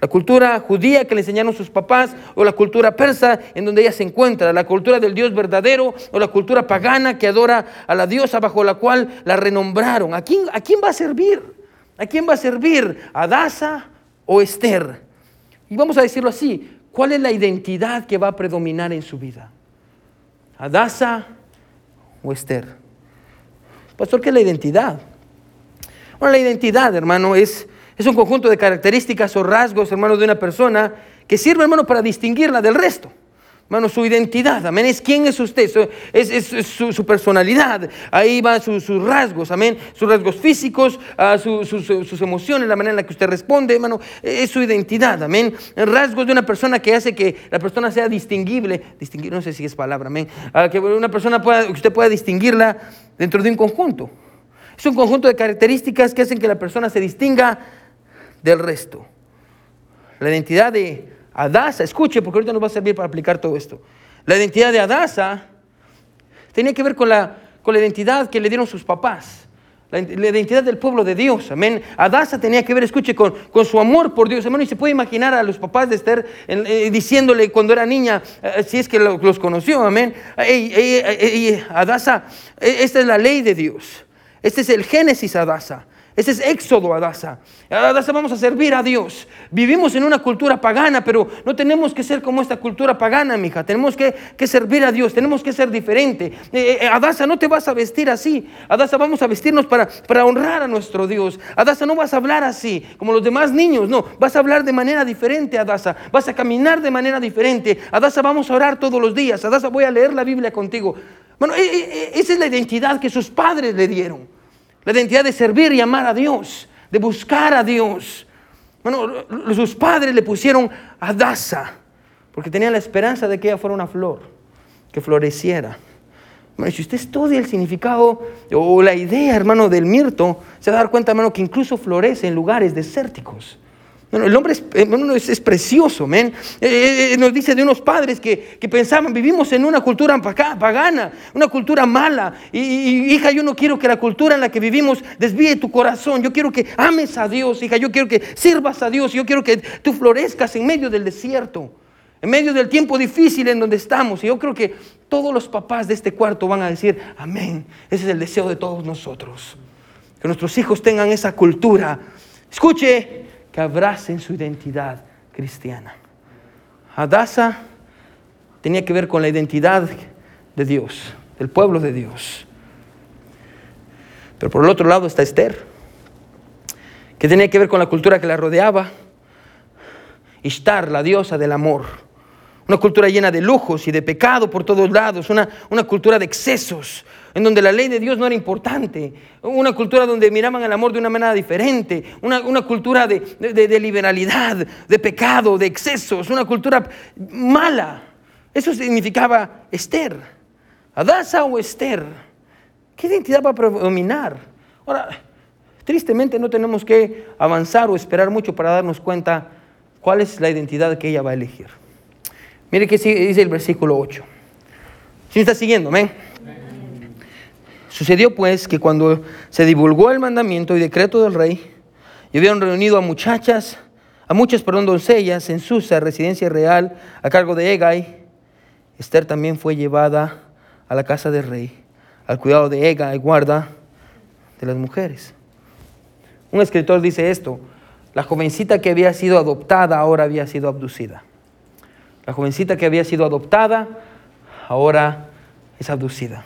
La cultura judía que le enseñaron sus papás o la cultura persa en donde ella se encuentra, la cultura del Dios verdadero o la cultura pagana que adora a la diosa bajo la cual la renombraron. ¿A quién, a quién va a servir? ¿A quién va a servir? ¿A Daza o Esther? Y vamos a decirlo así, ¿cuál es la identidad que va a predominar en su vida? ¿A Daza o Esther? Pastor, ¿qué es la identidad? Bueno, la identidad, hermano, es, es un conjunto de características o rasgos, hermano, de una persona que sirve, hermano, para distinguirla del resto. Hermano, su identidad, amén, es quién es usted, es, su, personalidad, ahí van sus rasgos, amén, sus rasgos físicos, ah, sus emociones, la manera en la que usted responde, hermano, es su identidad, amén. Rasgos de una persona que hace que la persona sea distinguible, distinguir, no sé si es palabra, amén, ah, que una persona pueda, que usted pueda distinguirla dentro de un conjunto. Es un conjunto de características que hacen que la persona se distinga del resto. La identidad de Adasa, escuche, porque ahorita nos va a servir para aplicar todo esto. La identidad de Adasa tenía que ver con la, con la identidad que le dieron sus papás. La, identidad del pueblo de Dios, amén. Adasa tenía que ver, escuche, con, con, su amor por Dios, hermano. Y se puede imaginar a los papás de Esther eh, diciéndole cuando era niña, eh, si es que los conoció, amén. Adasa, e, esta es la ley de Dios. Este es el Génesis Adasa. Ese es Éxodo, Adasa. Adasa, vamos a servir a Dios. Vivimos en una cultura pagana, pero no tenemos que ser como esta cultura pagana, mija. Tenemos que, servir a Dios, tenemos que ser diferente. Eh, eh, Adasa, no te vas a vestir así. Adasa, vamos a vestirnos para, para honrar a nuestro Dios. Adasa, no vas a hablar así, como los demás niños. No, vas a hablar de manera diferente, Adasa. Vas a caminar de manera diferente. Adasa, vamos a orar todos los días. Adasa, voy a leer la Biblia contigo. Bueno, eh, esa es la identidad que sus padres le dieron. La identidad de servir y amar a Dios, de buscar a Dios. Bueno, sus padres le pusieron a Daza, porque tenían la esperanza de que ella fuera una flor, que floreciera. Bueno, si usted estudia el significado o la idea, hermano, del mirto, se va a dar cuenta, hermano, que incluso florece en lugares desérticos el hombre es, es, precioso, men. Eh, eh, eh, nos dice de unos padres que, pensaban, vivimos en una cultura pagana, una cultura mala. Y, hija, yo no quiero que la cultura en la que vivimos desvíe tu corazón. Yo quiero que ames a Dios, hija. Yo quiero que sirvas a Dios. Yo quiero que tú florezcas en medio del desierto, en medio del tiempo difícil en donde estamos. Y yo creo que todos los papás de este cuarto van a decir, amén. Ese es el deseo de todos nosotros. Que nuestros hijos tengan esa cultura. Escuche, que abracen su identidad cristiana. Adasa tenía que ver con la identidad de Dios, del pueblo de Dios. Pero por el otro lado está Esther, que tenía que ver con la cultura que la rodeaba. Ishtar, la diosa del amor. Una cultura llena de lujos y de pecado por todos lados. Una, una cultura de excesos, en donde la ley de Dios no era importante, una cultura donde miraban el amor de una manera diferente, una, cultura de, liberalidad, de pecado, de excesos, una cultura mala. Eso significaba Esther, Adasa o Esther. ¿Qué identidad va a predominar? Ahora, tristemente no tenemos que avanzar o esperar mucho para darnos cuenta cuál es la identidad que ella va a elegir. Mire que dice el versículo 8. Si está siguiendo, amén. Sucedió pues que cuando se divulgó el mandamiento y decreto del rey, y habían reunido a muchachas, a muchas, perdón, doncellas en Susa, residencia real, a cargo de Egay, Esther también fue llevada a la casa del rey, al cuidado de Egay, guarda de las mujeres. Un escritor dice esto, la jovencita que había sido adoptada ahora había sido abducida. La jovencita que había sido adoptada ahora es abducida.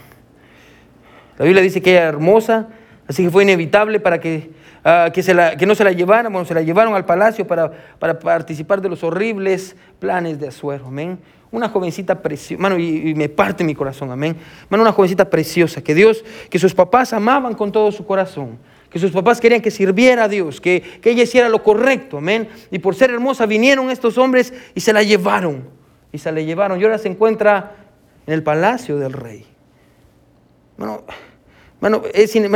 La Biblia dice que era hermosa, así que fue inevitable para que, ah, que, no se la llevaran, bueno, se la llevaron al palacio para, para participar de los horribles planes de Azuero, amén. Una jovencita preciosa, mano, y, me parte mi corazón, amén. Mano, una jovencita preciosa, que Dios, que sus papás amaban con todo su corazón, que sus papás querían que sirviera a Dios, que, que ella hiciera lo correcto, amén. Y por ser hermosa vinieron estos hombres y se la llevaron, y se la llevaron, y ahora se encuentra en el palacio del rey. Bueno, bueno,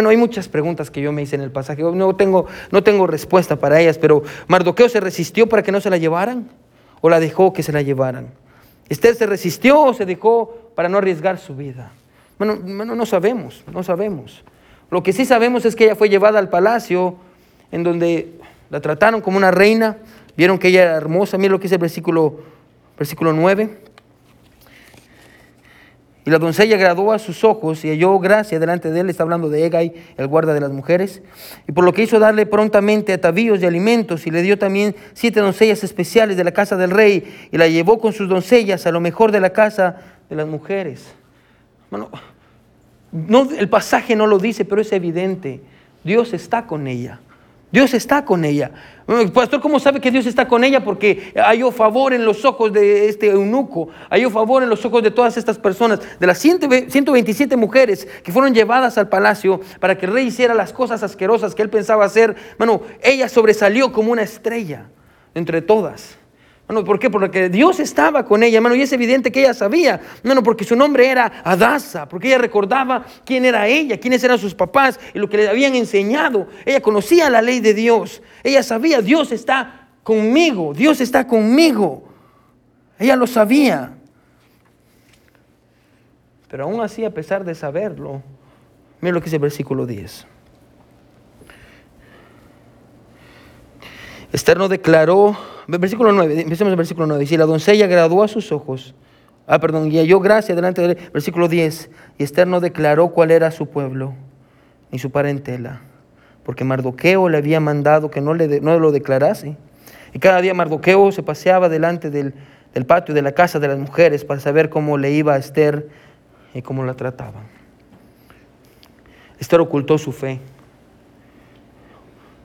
hay muchas preguntas que yo me hice en el pasaje. No tengo, no tengo respuesta para ellas, pero Mardoqueo se resistió para que no se la llevaran o la dejó que se la llevaran. Esther se resistió o se dejó para no arriesgar su vida. Bueno, no sabemos, no sabemos. Lo que sí sabemos es que ella fue llevada al palacio en donde la trataron como una reina, vieron que ella era hermosa, miren lo que dice el versículo, versículo 9. Y la doncella agradó a sus ojos y halló gracia delante de él, está hablando de Egay, el guarda de las mujeres, y por lo que hizo darle prontamente atavíos de alimentos y le dio también siete doncellas especiales de la casa del rey y la llevó con sus doncellas a lo mejor de la casa de las mujeres. Bueno, no, el pasaje no lo dice, pero es evidente, Dios está con ella. Dios está con ella. Pastor, ¿cómo sabe que Dios está con ella? Porque halló favor en los ojos de este eunuco, halló favor en los ojos de todas estas personas, de las 127 mujeres que fueron llevadas al palacio para que el rey hiciera las cosas asquerosas que él pensaba hacer. Bueno, ella sobresalió como una estrella entre todas. Bueno, ¿por qué? Porque Dios estaba con ella, hermano, y es evidente que ella sabía, hermano, porque su nombre era Adasa, porque ella recordaba quién era ella, quiénes eran sus papás y lo que le habían enseñado. Ella conocía la ley de Dios, ella sabía, Dios está conmigo, Dios está conmigo. Ella lo sabía. Pero aún así, a pesar de saberlo, mira lo que dice el versículo 10. Esther no declaró Versículo 9, empecemos el versículo 9. Si la doncella graduó a sus ojos, ah, perdón, y halló gracia delante de él. Versículo 10. Y Esther no declaró cuál era su pueblo, ni su parentela, porque Mardoqueo le había mandado que no, le no lo declarase. Y cada día Mardoqueo se paseaba delante del, del patio de la casa de las mujeres para saber cómo le iba a Esther y cómo la trataba. Esther ocultó su fe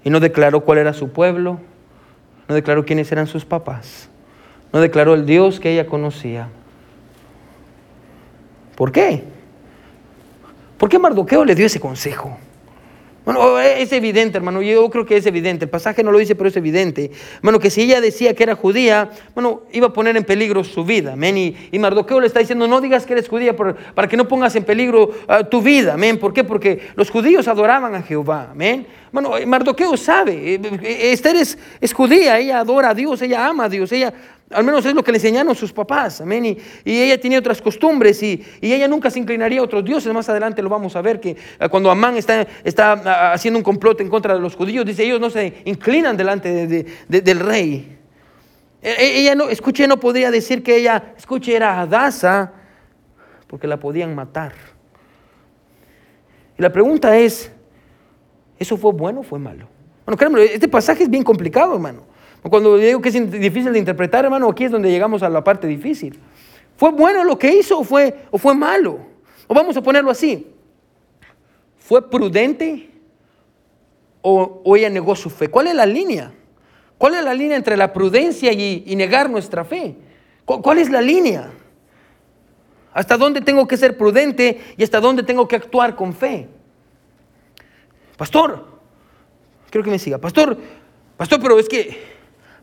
y no declaró cuál era su pueblo no declaró quiénes eran sus papás, no declaró el Dios que ella conocía. ¿Por qué? ¿Por qué Mardoqueo le dio ese consejo? Bueno, es evidente, hermano, yo creo que es evidente, el pasaje no lo dice, pero es evidente. Bueno, que si ella decía que era judía, bueno, iba a poner en peligro su vida, amén. Y, Mardoqueo le está diciendo, no digas que eres judía para que no pongas en peligro ah, tu vida, amén. ¿Por qué? Porque los judíos adoraban a Jehová, amén. Bueno, Mardoqueo sabe, eh, eh, Esther es, es judía, ella adora a Dios, ella ama a Dios, ella al menos es lo que le enseñaron sus papás, amén. Y, ella tenía otras costumbres y, ella nunca se inclinaría a otros dioses. Más adelante lo vamos a ver que eh, cuando Amán está, está ah, haciendo un complot en contra de los judíos, dice, ellos no se inclinan delante del rey. E, e, ella no, escuche, no podría decir que ella, escuche, era Adasa, porque la podían matar. Y la pregunta es, ¿eso fue bueno o fue malo? Bueno, créanme, este pasaje es bien complicado, hermano. Cuando digo que es difícil de interpretar, hermano, aquí es donde llegamos a la parte difícil. ¿Fue bueno lo que hizo o fue, o fue malo? O vamos a ponerlo así. ¿Fue prudente o, ella negó su fe? ¿Cuál es la línea? ¿Cuál es la línea entre la prudencia y, negar nuestra fe? ¿Cuál, es la línea? ¿Hasta dónde tengo que ser prudente y hasta dónde tengo que actuar con fe? Pastor, quiero que me siga. Pastor, pastor, pero es que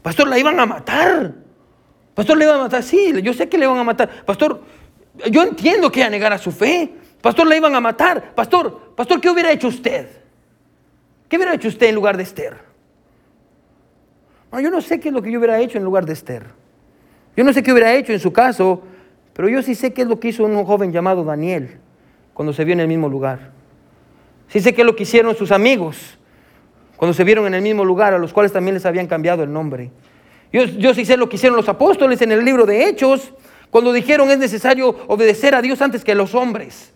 Pastor, la iban a matar. Pastor, le iban a matar. Sí, yo sé que le iban a matar. Pastor, yo entiendo que ella negara su fe. Pastor, la iban a matar. Pastor, pastor, ¿qué hubiera hecho usted? ¿Qué hubiera hecho usted en lugar de Esther? yo no sé qué es lo que yo hubiera hecho en lugar de Esther. Yo no sé qué hubiera hecho en su caso, pero yo sí sé qué es lo que hizo un joven llamado Daniel cuando se vio en el mismo lugar. Sí sé qué es lo que hicieron sus amigos cuando se vieron en el mismo lugar, a los cuales también les habían cambiado el nombre. Yo, yo sí sé lo que hicieron los apóstoles en el libro de Hechos, cuando dijeron es necesario obedecer a Dios antes que a los hombres.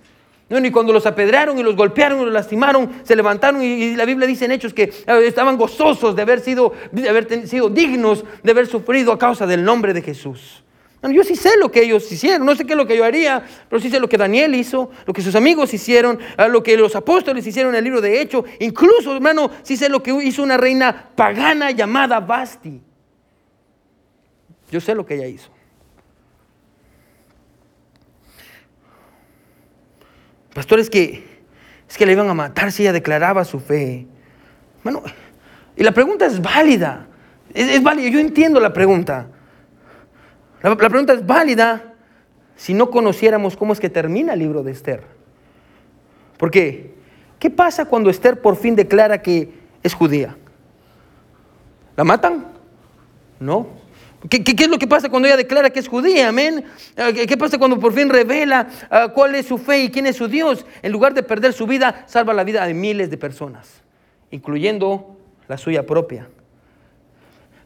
Y cuando los apedrearon y los golpearon y los lastimaron, se levantaron y, la Biblia dice en Hechos que eh, estaban gozosos de haber, sido, de haber sido dignos de haber sufrido a causa del nombre de Jesús yo sí sé lo que ellos hicieron, no sé qué es lo que yo haría, pero sí sé lo que Daniel hizo, lo que sus amigos hicieron, lo que los apóstoles hicieron en el libro de Hechos, incluso, hermano, sí sé lo que hizo una reina pagana llamada Basti. Yo sé lo que ella hizo. Pastor, es que, es que le iban a matar si ella declaraba su fe. Bueno, y la pregunta es válida. es válida, yo entiendo la pregunta. La, pregunta es válida si no conociéramos cómo es que termina el libro de Esther. Porque, ¿qué pasa cuando Esther por fin declara que es judía? ¿La matan? No. ¿Qué, es lo que pasa cuando ella declara que es judía? Amén. Ah, ¿Qué pasa cuando por fin revela ah, cuál es su fe y quién es su Dios? En lugar de perder su vida, salva la vida de miles de personas, incluyendo la suya propia.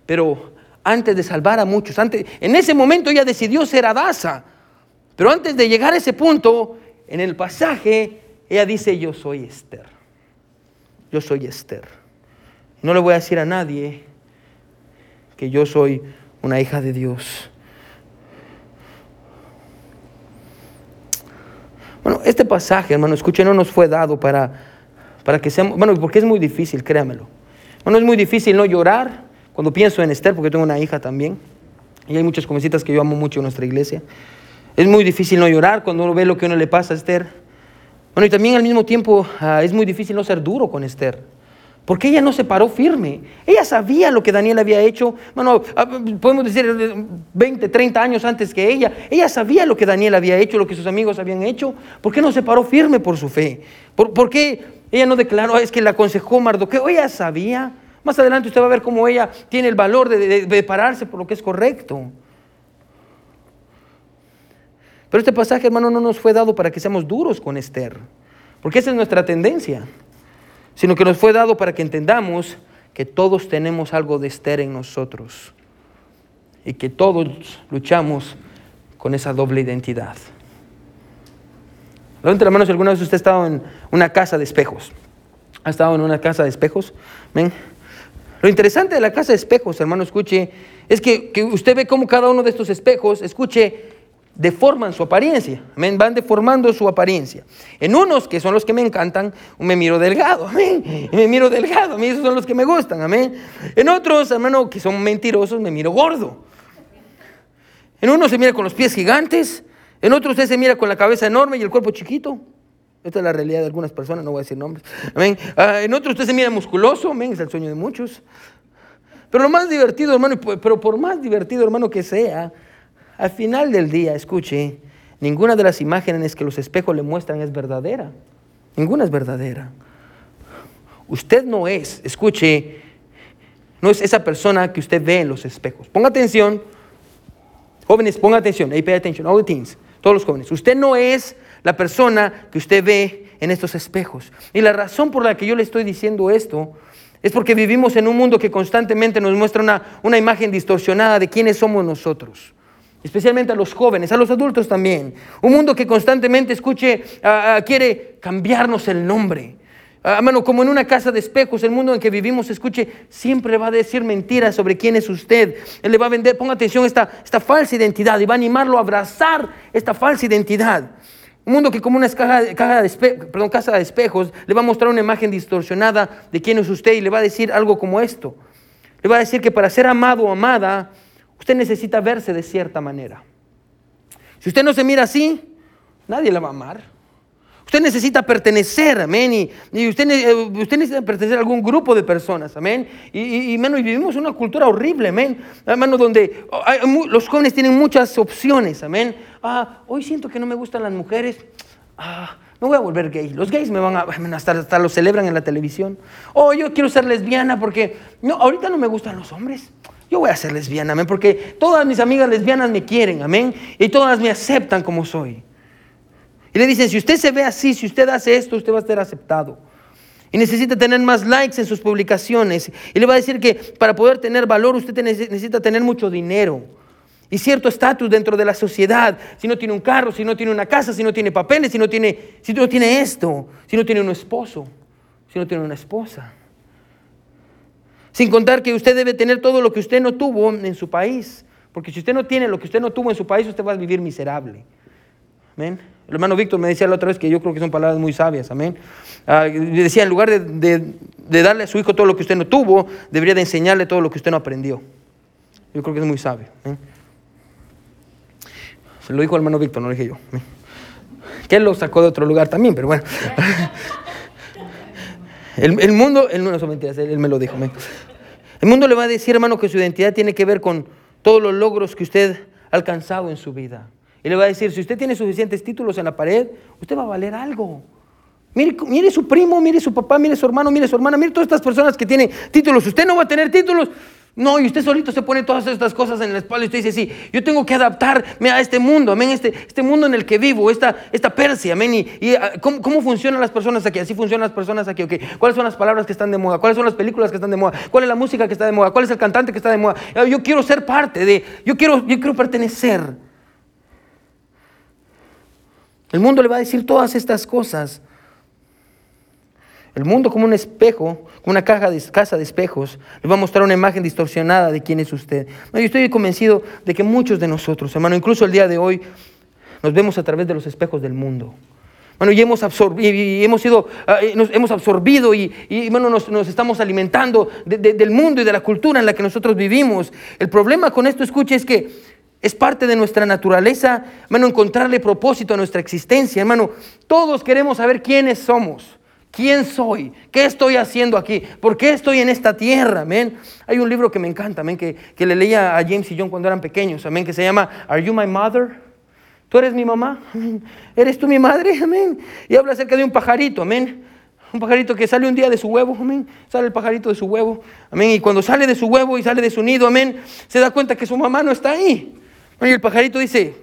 Pero antes de salvar a muchos, antes, en ese momento ella decidió ser Adasa. Pero antes de llegar a ese punto, en el pasaje, ella dice, yo soy Esther. Yo soy Esther. No le voy a decir a nadie que yo soy una hija de Dios. Bueno, este pasaje, hermano, escuche, no nos fue dado para, para que seamos, bueno, porque es muy difícil, créamelo. Bueno, es muy difícil no llorar cuando pienso en Esther, porque tengo una hija también, y hay muchas jovencitas que yo amo mucho en nuestra iglesia. Es muy difícil no llorar cuando uno ve lo que uno le pasa a Esther. Bueno, y también al mismo tiempo ah, es muy difícil no ser duro con Esther. Porque ella no se paró firme. Ella sabía lo que Daniel había hecho. Bueno, ah, podemos decir 20, 30 años antes que ella. Ella sabía lo que Daniel había hecho, lo que sus amigos habían hecho. ¿Por qué no se paró firme por su fe? ¿Por, qué ella no declaró, es que le aconsejó Mardoqueo? Ella sabía. Más adelante usted va a ver cómo ella tiene el valor de pararse por lo que es correcto. Pero este pasaje, hermano, no nos fue dado para que seamos duros con Esther. Porque esa es nuestra tendencia sino que nos fue dado para que entendamos que todos tenemos algo de Esther en nosotros y que todos luchamos con esa doble identidad. Levante hermanos, ¿alguna vez usted ha estado en una casa de espejos? ¿Ha estado en una casa de espejos? ¿Ven? Lo interesante de la casa de espejos, hermano, escuche, es que, que usted ve cómo cada uno de estos espejos, escuche, deforman su apariencia, van deformando su apariencia. En unos, que son los que me encantan, me miro delgado, amén, me miro delgado, a mí esos son los que me gustan, amén. En otros, hermano, que son mentirosos, me miro gordo. En unos se mira con los pies gigantes, en otros usted se mira con la cabeza enorme y el cuerpo chiquito. Esta es la realidad de algunas personas, no voy a decir nombres. Ah, en otros usted se mira musculoso, amén, es el sueño de muchos. Pero lo más divertido, hermano, pero por más divertido, hermano, que sea, al final del día, escuche, ninguna de las imágenes que los espejos le muestran es verdadera. Ninguna es verdadera. Usted no es, escuche, no es esa persona que usted ve en los espejos. Ponga atención, jóvenes, ponga atención, hey, pay attention, all the teens, todos los jóvenes. Usted no es la persona que usted ve en estos espejos. Y la razón por la que yo le estoy diciendo esto es porque vivimos en un mundo que constantemente nos muestra una, una imagen distorsionada de quiénes somos nosotros especialmente a los jóvenes, a los adultos también. Un mundo que constantemente escuche, quiere cambiarnos el nombre. Ah, hermano, como en una casa de espejos, el mundo en que vivimos, escuche, siempre va a decir mentiras sobre quién es usted. Él le va a vender, ponga atención, esta, esta falsa identidad y va a animarlo a abrazar esta falsa identidad. Un mundo que como una caja, de perdón, casa de espejos le va a mostrar una imagen distorsionada de quién es usted y le va a decir algo como esto. Le va a decir que para ser amado o amada, Usted necesita verse de cierta manera. Si usted no se mira así, nadie la va a amar. Usted necesita pertenecer, amén. Y, usted, eh, usted, necesita pertenecer a algún grupo de personas, amén. Y, y, vivimos una cultura horrible, amén. Hermano, donde los jóvenes tienen muchas opciones, amén. Ah, hoy siento que no me gustan las mujeres. Ah, me voy a volver gay. Los gays me van a, hasta, hasta lo celebran en la televisión. Oh, yo quiero ser lesbiana porque no, ahorita no me gustan los hombres. Yo voy a ser lesbiana, amén, porque todas mis amigas lesbianas me quieren, amén, y todas me aceptan como soy. Y le dicen, si usted se ve así, si usted hace esto, usted va a ser aceptado. Y necesita tener más likes en sus publicaciones. Y le va a decir que para poder tener valor usted necesita tener mucho dinero. Y cierto estatus dentro de la sociedad. Si no tiene un carro, si no tiene una casa, si no tiene papeles, si no tiene, si no tiene esto, si no tiene un esposo, si no tiene una esposa. Sin contar que usted debe tener todo lo que usted no tuvo en su país. Porque si usted no tiene lo que usted no tuvo en su país, usted va a vivir miserable. Amén. El hermano Víctor me decía la otra vez que yo creo que son palabras muy sabias. Amén. Ah, decía, en lugar de, darle a su hijo todo lo que usted no tuvo, debería de enseñarle todo lo que usted no aprendió. Yo creo que es muy sabio. Se lo dijo el hermano Víctor, no lo dije yo. Que él lo sacó de otro lugar también, pero bueno. El, mundo, él no, son mentiras, él, me lo dijo. El mundo le va a decir, hermano, que su identidad tiene que ver con todos los logros que usted ha alcanzado en su vida. Y le va a decir, si usted tiene suficientes títulos en la pared, usted va a valer algo. Mire, mire, su primo, mire su papá, mire su hermano, mire su hermana, mire todas estas personas que tienen títulos. Usted no va a tener títulos, No, y usted solito se pone todas estas cosas en la espalda y usted dice, sí, yo tengo que adaptarme a este mundo, amén, este, este mundo en el que vivo, esta, esta Persia, amén. Y, ah, ¿cómo, ¿cómo, funcionan las personas aquí? Así funcionan las personas aquí, ok. ¿Cuáles son las palabras que están de moda? ¿Cuáles son las películas que están de moda? ¿Cuál es la música que está de moda? ¿Cuál es el cantante que está de moda? Ah, yo quiero ser parte de, yo quiero, yo quiero pertenecer. El mundo le va a decir todas estas cosas. El mundo como un espejo, como una caja de, casa de espejos, le va a mostrar una imagen distorsionada de quién es usted. yo estoy convencido de que muchos de nosotros, hermano, incluso el día de hoy, nos vemos a través de los espejos del mundo. Bueno, y hemos, absorbido, y hemos, sido, ah, nos hemos absorbido y, bueno, nos, estamos alimentando del mundo y de la cultura en la que nosotros vivimos. El problema con esto, escuche, es que es parte de nuestra naturaleza, hermano, encontrarle propósito a nuestra existencia. Hermano, todos queremos saber quiénes somos. ¿Quién soy? ¿Qué estoy haciendo aquí? ¿Por qué estoy en esta tierra? Amén. Hay un libro que me encanta, amén, que, que, le leía a James y John cuando eran pequeños, amén, que se llama Are You My Mother? ¿Tú eres mi mamá? ¿Eres tú mi madre? Amén. Y habla acerca de un pajarito, amén. Un pajarito que sale un día de su huevo, amén. Sale el pajarito de su huevo, amén. Y cuando sale de su huevo y sale de su nido, amén, se da cuenta que su mamá no está ahí. Y el pajarito dice,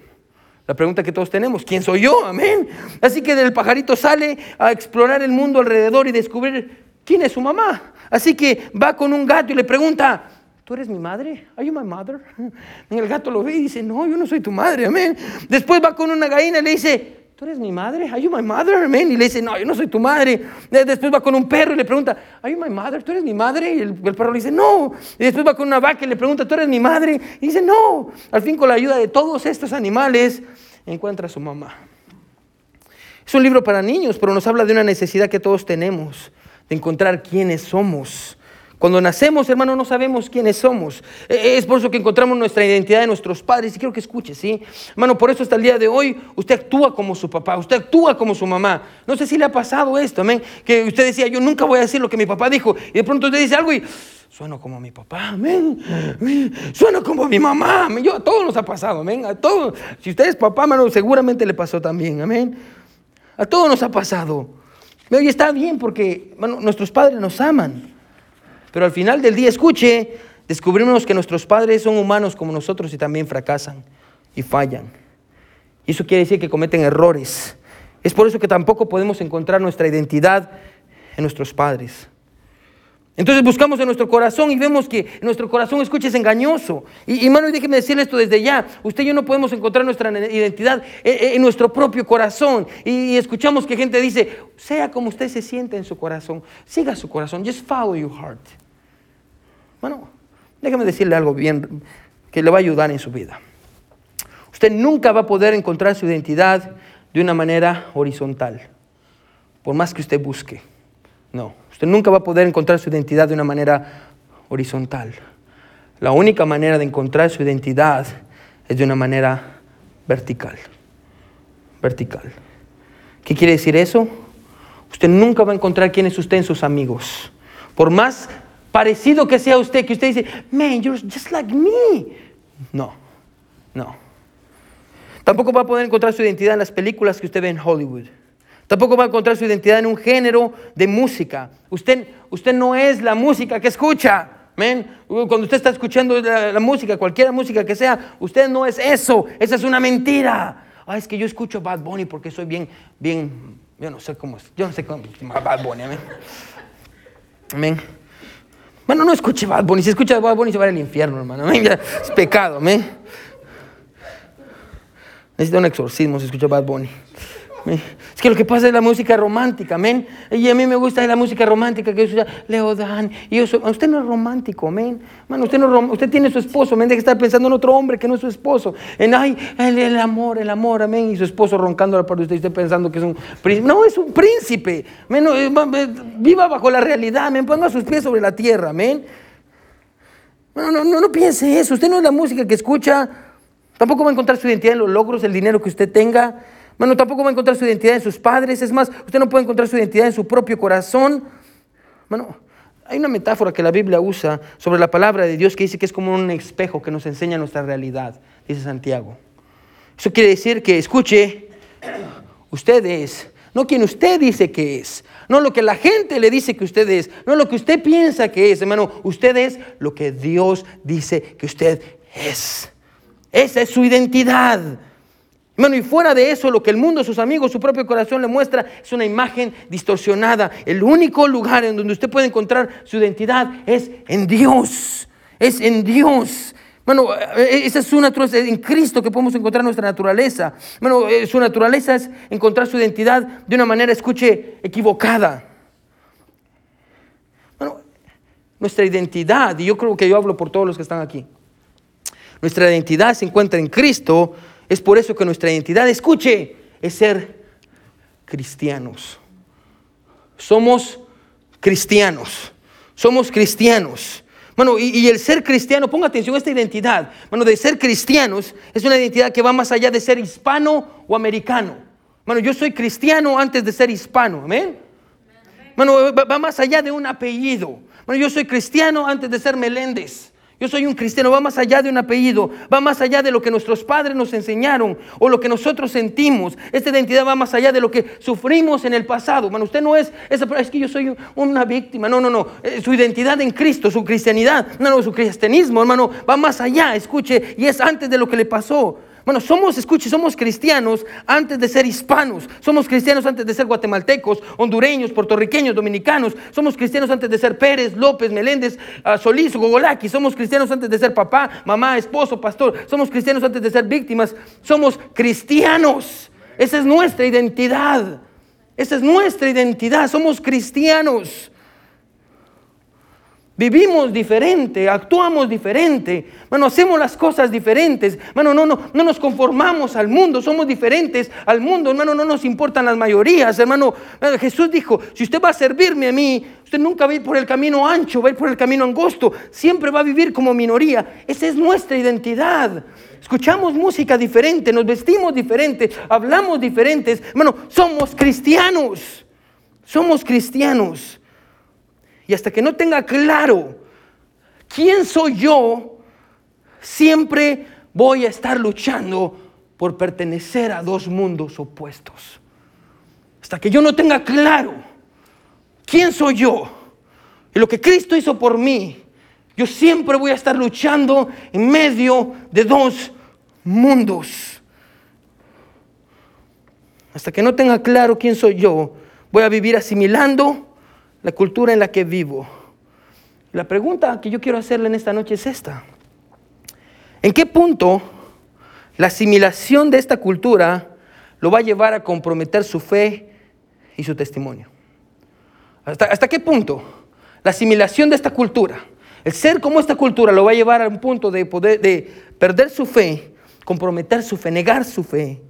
la pregunta que todos tenemos, ¿quién soy yo? Amén. Así que el pajarito sale a explorar el mundo alrededor y descubrir quién es su mamá. Así que va con un gato y le pregunta, ¿tú eres mi madre? ¿Are you my mother? Y el gato lo ve y dice, no, yo no soy tu madre, amén. Después va con una gallina y le dice, ¿tú eres mi madre? ¿Are you my mother? Amén. Y le dice, no, yo no soy tu madre. Después va con un perro y le pregunta, ¿Are you my mother? ¿Tú eres mi madre? Y el, perro le dice, no. Y después va con una vaca y le pregunta, ¿tú eres mi madre? Y dice, no. Al fin, con la ayuda de todos estos animales, encuentra a su mamá. Es un libro para niños, pero nos habla de una necesidad que todos tenemos, de encontrar quiénes somos. Cuando nacemos, hermano, no sabemos quiénes somos. E, es por eso que encontramos nuestra identidad de nuestros padres. Y quiero que escuche, ¿sí? Hermano, por eso hasta el día de hoy usted actúa como su papá, usted actúa como su mamá. No sé si le ha pasado esto, amén. Que usted decía, yo nunca voy a decir lo que mi papá dijo. Y de pronto usted dice algo y sueno como mi papá, amén. Sueno como mi mamá. Yo, a todos nos ha pasado, amén. A todos. Si usted es papá, hermano, seguramente le pasó también, amén. A todos nos ha pasado. Y está bien porque, hermano, nuestros padres nos aman. Pero al final del día, escuche, descubrimos que nuestros padres son humanos como nosotros y también fracasan y fallan. Y eso quiere decir que cometen errores. Es por eso que tampoco podemos encontrar nuestra identidad en nuestros padres. Entonces buscamos en nuestro corazón y vemos que nuestro corazón, escuche, es engañoso. Y, hermano, déjeme decirle esto desde ya. Usted y yo no podemos encontrar nuestra identidad en, nuestro propio corazón. Y, escuchamos que gente dice, sea como usted se siente en su corazón, siga su corazón, just follow your heart. Bueno, déjame decirle algo bien que le va a ayudar en su vida. Usted nunca va a poder encontrar su identidad de una manera horizontal, por más que usted busque. No, usted nunca va a poder encontrar su identidad de una manera horizontal. La única manera de encontrar su identidad es de una manera vertical. Vertical. ¿Qué quiere decir eso? Usted nunca va a encontrar quién es usted en sus amigos. Por más parecido que sea usted, que usted dice, man, you're just like me. No, no. Tampoco va a poder encontrar su identidad en las películas que usted ve en Hollywood. Tampoco va a encontrar su identidad en un género de música. Usted, usted no es la música que escucha. Man. Cuando usted está escuchando la, música, cualquier música que sea, usted no es eso. Esa es una mentira. Ah, es que yo escucho Bad Bunny porque soy bien, bien, yo no sé cómo es. Yo no sé cómo Bad Bunny. Amén. Amén. Bueno, no escuche Bad Bunny. Si escucha Bad Bunny se va al infierno, hermano. Es pecado, ¿me? Necesita un exorcismo si escucha Bad Bunny. Es que lo que pasa es la música romántica, amén. Y a mí me gusta la música romántica que escucha Leo Dan. Y yo usted no es romántico, amén. usted, no, usted tiene su esposo, amén. Deje estar pensando en otro hombre que no es su esposo. En, ay, el, amor, el amor, amén. Y su esposo roncando por usted y usted pensando que es un príncipe. No, es un príncipe. Eh, viva bajo la realidad, amén. Ponga sus pies sobre la tierra, amén. No, no, no, no piense eso. Usted no es la música que escucha. Tampoco va a encontrar su identidad en los logros, el dinero que usted tenga. Bueno, tampoco va a encontrar su identidad en sus padres. Es más, usted no puede encontrar su identidad en su propio corazón. Bueno, hay una metáfora que la Biblia usa sobre la palabra de Dios que dice que es como un espejo que nos enseña nuestra realidad, dice Santiago. Eso quiere decir que, escuche, usted es no quien usted dice que es, no lo que la gente le dice que usted es, no lo que usted piensa que es, hermano, usted es lo que Dios dice que usted es. Esa es su identidad. Hermano, y fuera de eso, lo que el mundo, sus amigos, su propio corazón le muestra es una imagen distorsionada. El único lugar en donde usted puede encontrar su identidad es en Dios. Es en Dios. Bueno, esa es su naturaleza, en Cristo que podemos encontrar nuestra naturaleza. Bueno, eh, su naturaleza es encontrar su identidad de una manera, escuche, equivocada. Bueno, nuestra identidad, y yo creo que yo hablo por todos los que están aquí, nuestra identidad se encuentra en Cristo, es por eso que nuestra identidad, escuche, es ser cristianos. Somos cristianos, somos cristianos. Bueno, y, el ser cristiano, ponga atención a esta identidad. Bueno, de ser cristianos es una identidad que va más allá de ser hispano o americano. Bueno, yo soy cristiano antes de ser hispano, amén. Bueno, va, va más allá de un apellido. Bueno, yo soy cristiano antes de ser Meléndez. Yo soy un cristiano, va más allá de un apellido, va más allá de lo que nuestros padres nos enseñaron o lo que nosotros sentimos. Esta identidad va más allá de lo que sufrimos en el pasado. Bueno, usted no es esa, es que yo soy una víctima. No, no, no. Eh, su identidad en Cristo, su cristianidad, no, no, su cristianismo, hermano, va más allá, escuche, y es antes de lo que le pasó. Bueno, somos, escuche, somos cristianos antes de ser hispanos. Somos cristianos antes de ser guatemaltecos, hondureños, puertorriqueños, dominicanos. Somos cristianos antes de ser Pérez, López, Meléndez, uh, Solís, Gogolaki. Somos cristianos antes de ser papá, mamá, esposo, pastor. Somos cristianos antes de ser víctimas. Somos cristianos. Esa es nuestra identidad. Esa es nuestra identidad. Somos cristianos. Vivimos diferente, actuamos diferente, bueno, hacemos las cosas diferentes, bueno, no, no, no nos conformamos al mundo, somos diferentes al mundo, hermano, no nos importan las mayorías, hermano. Jesús dijo, si usted va a servirme a mí, usted nunca va a ir por el camino ancho, va a ir por el camino angosto, siempre va a vivir como minoría. Esa es nuestra identidad. Escuchamos música diferente, nos vestimos diferente, hablamos diferentes, hermano, somos cristianos, somos cristianos. Y hasta que no tenga claro quién soy yo, siempre voy a estar luchando por pertenecer a dos mundos opuestos. Hasta que yo no tenga claro quién soy yo y lo que Cristo hizo por mí, yo siempre voy a estar luchando en medio de dos mundos. Hasta que no tenga claro quién soy yo, voy a vivir asimilando la cultura en la que vivo. La pregunta que yo quiero hacerle en esta noche es esta. ¿En qué punto la asimilación de esta cultura lo va a llevar a comprometer su fe y su testimonio? ¿Hasta, qué punto la asimilación de esta cultura, el ser como esta cultura lo va a llevar a un punto de poder de perder su fe, comprometer su fe, negar su fe?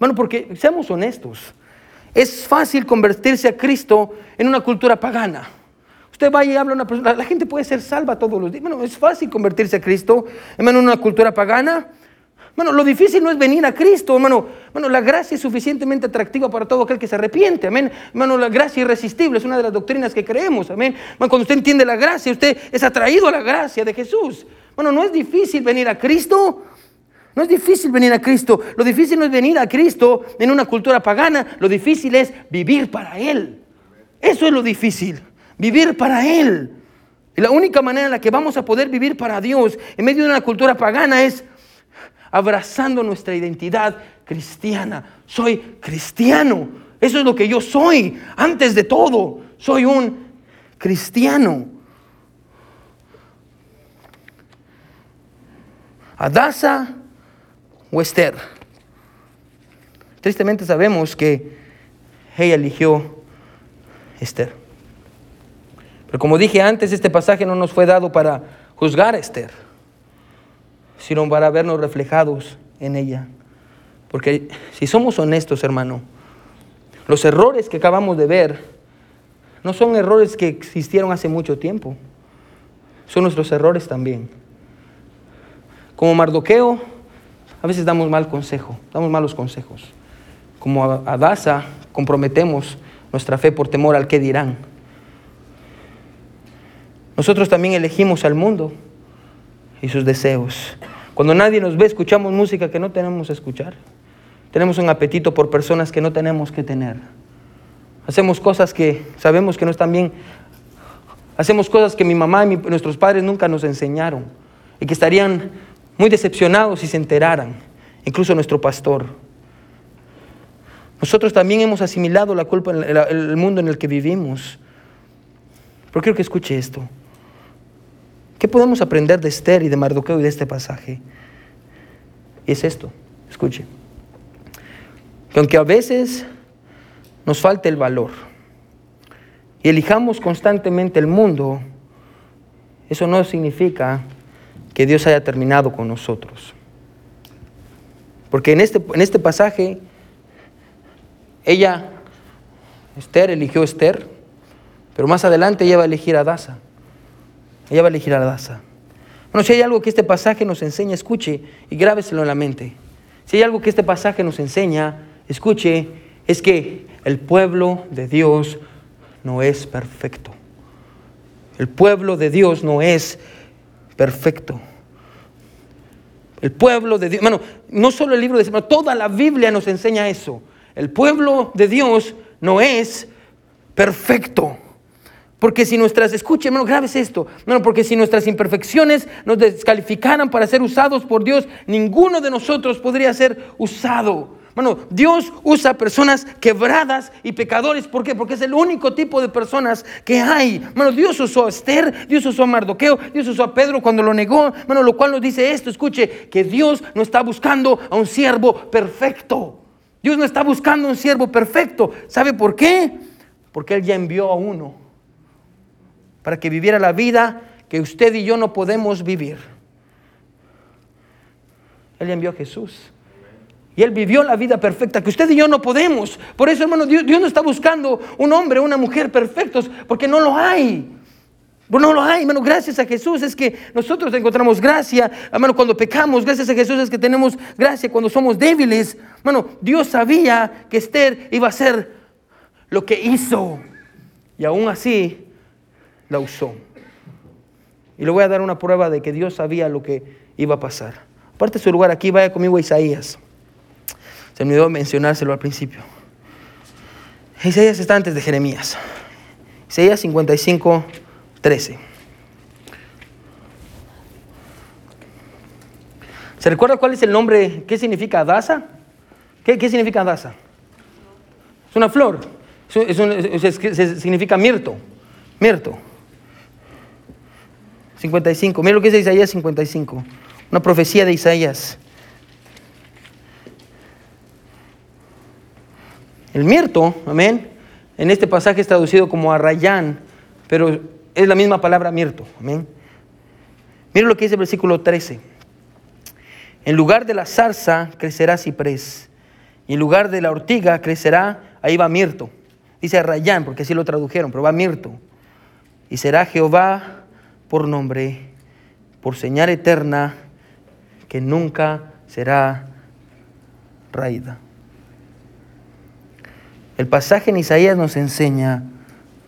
Bueno, porque seamos honestos, es fácil convertirse a Cristo en una cultura pagana. Usted va y habla a una persona, la gente puede ser salva todos los días. Bueno, es fácil convertirse a Cristo, hermano, en una cultura pagana. Bueno, lo difícil no es venir a Cristo, hermano. Bueno, la gracia es suficientemente atractiva para todo aquel que se arrepiente, amén. Hermano, la gracia irresistible es una de las doctrinas que creemos, amén. cuando usted entiende la gracia, usted es atraído a la gracia de Jesús. Bueno, no es difícil venir a Cristo, no es difícil venir a Cristo. Lo difícil no es venir a Cristo en una cultura pagana. Lo difícil es vivir para Él. Eso es lo difícil. Vivir para Él. Y la única manera en la que vamos a poder vivir para Dios en medio de una cultura pagana es abrazando nuestra identidad cristiana. Soy cristiano. Eso es lo que yo soy. Antes de todo, soy un cristiano. Adasa o Esther. Tristemente sabemos que ella eligió Esther. Pero como dije antes, este pasaje no nos fue dado para juzgar a Esther, sino para vernos reflejados en ella. Porque si somos honestos, hermano, los errores que acabamos de ver no son errores que existieron hace mucho tiempo, son nuestros errores también. Como Mardoqueo, a veces damos mal consejo, damos malos consejos. Como a Daza, comprometemos nuestra fe por temor al que dirán. Nosotros también elegimos al mundo y sus deseos. Cuando nadie nos ve, escuchamos música que no tenemos que escuchar. tenemos un apetito por personas que no tenemos que tener. Hacemos cosas que sabemos que no están bien. Hacemos cosas que mi mamá y nuestros padres nunca nos enseñaron y que estarían muy decepcionados si se enteraran, incluso nuestro pastor. Nosotros también hemos asimilado la culpa en el mundo en el que vivimos. Pero quiero que escuche esto. ¿Qué podemos aprender de Esther y de Mardoqueo y de este pasaje? Y es esto, escuche. Que aunque a veces nos falte el valor y elijamos constantemente el mundo, eso no significa que Dios haya terminado con nosotros. Porque en este, en este pasaje, ella, Esther, eligió Esther, pero más adelante ella va a elegir a Daza. Ella va a elegir a Daza. Bueno, si hay algo que este pasaje nos enseña, escuche y grábeselo en la mente. Si hay algo que este pasaje nos enseña, escuche, es que el pueblo de Dios no es perfecto. El pueblo de Dios no es perfecto. El pueblo de Dios, bueno, no solo el libro de sino toda la Biblia nos enseña eso. El pueblo de Dios no es perfecto. Porque si nuestras, escuchen, hermano, grabes esto. Bueno, porque si nuestras imperfecciones nos descalificaran para ser usados por Dios, ninguno de nosotros podría ser usado. Dios usa personas quebradas y pecadores. ¿Por qué? Porque es el único tipo de personas que hay. Dios usó a Esther, Dios usó a Mardoqueo, Dios usó a Pedro cuando lo negó. Lo cual nos dice esto, escuche, que Dios no está buscando a un siervo perfecto. Dios no está buscando a un siervo perfecto. ¿Sabe por qué? Porque Él ya envió a uno para que viviera la vida que usted y yo no podemos vivir. Él envió a Jesús. Y Él vivió la vida perfecta que usted y yo no podemos. Por eso, hermano, Dios, no está buscando un hombre una mujer perfectos, porque no lo hay. No lo hay, hermano, gracias a Jesús es que nosotros encontramos gracia, hermano, cuando pecamos, gracias a Jesús es que tenemos gracia cuando somos débiles. Hermano, Dios sabía que Esther iba a hacer lo que hizo. Y aún así, la usó. Y le voy a dar una prueba de que Dios sabía lo que iba a pasar. Aparte de su lugar aquí, vaya conmigo Isaías. Se me olvidó mencionárselo al principio. Isaías está antes de Jeremías. Isaías 55, 13. ¿Se recuerda cuál es el nombre? ¿Qué significa Adasa? ¿Qué, qué significa Adasa? Es una flor. significa mirto. Mirto. 55. Mira lo que dice Isaías 55. Una profecía de Isaías. El mirto, amén. En este pasaje es traducido como arrayán, pero es la misma palabra mirto, amén. Mira lo que dice el versículo 13. En lugar de la zarza crecerá ciprés, y en lugar de la ortiga crecerá, ahí va mirto. Dice arrayán, porque así lo tradujeron, pero va mirto. Y será Jehová por nombre, por señal eterna, que nunca será raída. El pasaje en Isaías nos enseña,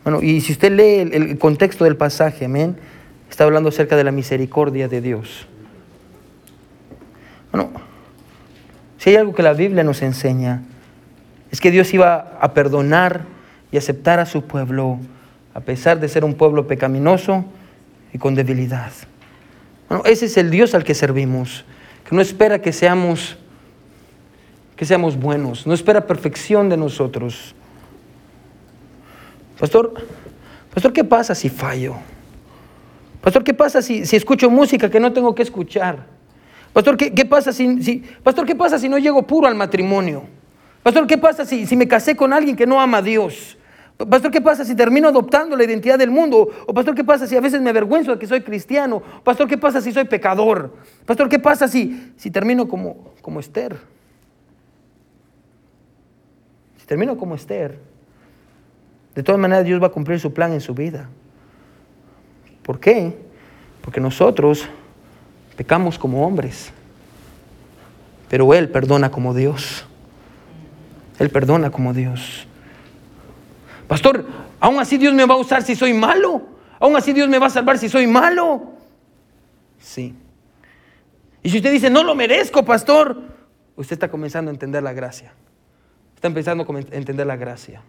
bueno, y si usted lee el, contexto del pasaje, amén, está hablando acerca de la misericordia de Dios. Bueno, si hay algo que la Biblia nos enseña, es que Dios iba a perdonar y aceptar a su pueblo, a pesar de ser un pueblo pecaminoso, y con debilidad. Bueno, ese es el Dios al que servimos, que no espera que seamos que seamos buenos, no espera perfección de nosotros. Pastor, pastor, ¿qué pasa si fallo? Pastor, ¿qué pasa si, si escucho música que no tengo que escuchar? Pastor, ¿qué, qué pasa si, si, pastor, ¿qué pasa si no llego puro al matrimonio? Pastor, ¿qué pasa si, si me casé con alguien que no ama a Dios? Pastor, ¿qué pasa si termino adoptando la identidad del mundo? O pastor, ¿qué pasa si a veces me avergüenzo de que soy cristiano? Pastor, ¿qué pasa si soy pecador? Pastor, ¿qué pasa si, si termino como, como Esther? Termino como Esther, de todas maneras Dios va a cumplir su plan en su vida. ¿Por qué? Porque nosotros pecamos como hombres, pero Él perdona como Dios. Él perdona como Dios. Pastor, aún así Dios me va a usar si soy malo. Aún así Dios me va a salvar si soy malo. Sí. Y si usted dice, no lo merezco, pastor, usted está comenzando a entender la gracia. Está empezando a entender la gracia.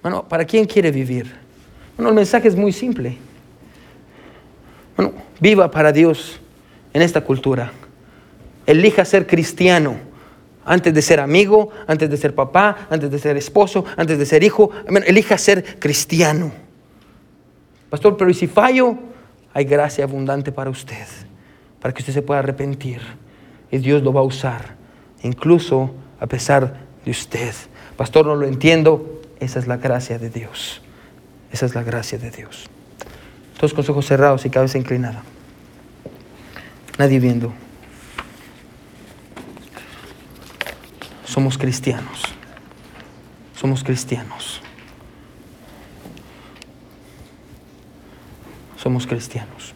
Bueno, ¿para quién quiere vivir? Bueno, el mensaje es muy simple. Bueno, viva para Dios en esta cultura. Elija ser cristiano antes de ser amigo, antes de ser papá, antes de ser esposo, antes de ser hijo. Elija ser cristiano. Pastor, pero ¿y si fallo? Hay gracia abundante para usted, para que usted se pueda arrepentir. Y Dios lo va a usar, incluso a pesar de usted. Pastor, no lo entiendo. Esa es la gracia de Dios. Esa es la gracia de Dios. Todos con ojos cerrados y cabeza inclinada. Nadie viendo. Somos cristianos. Somos cristianos. Somos cristianos.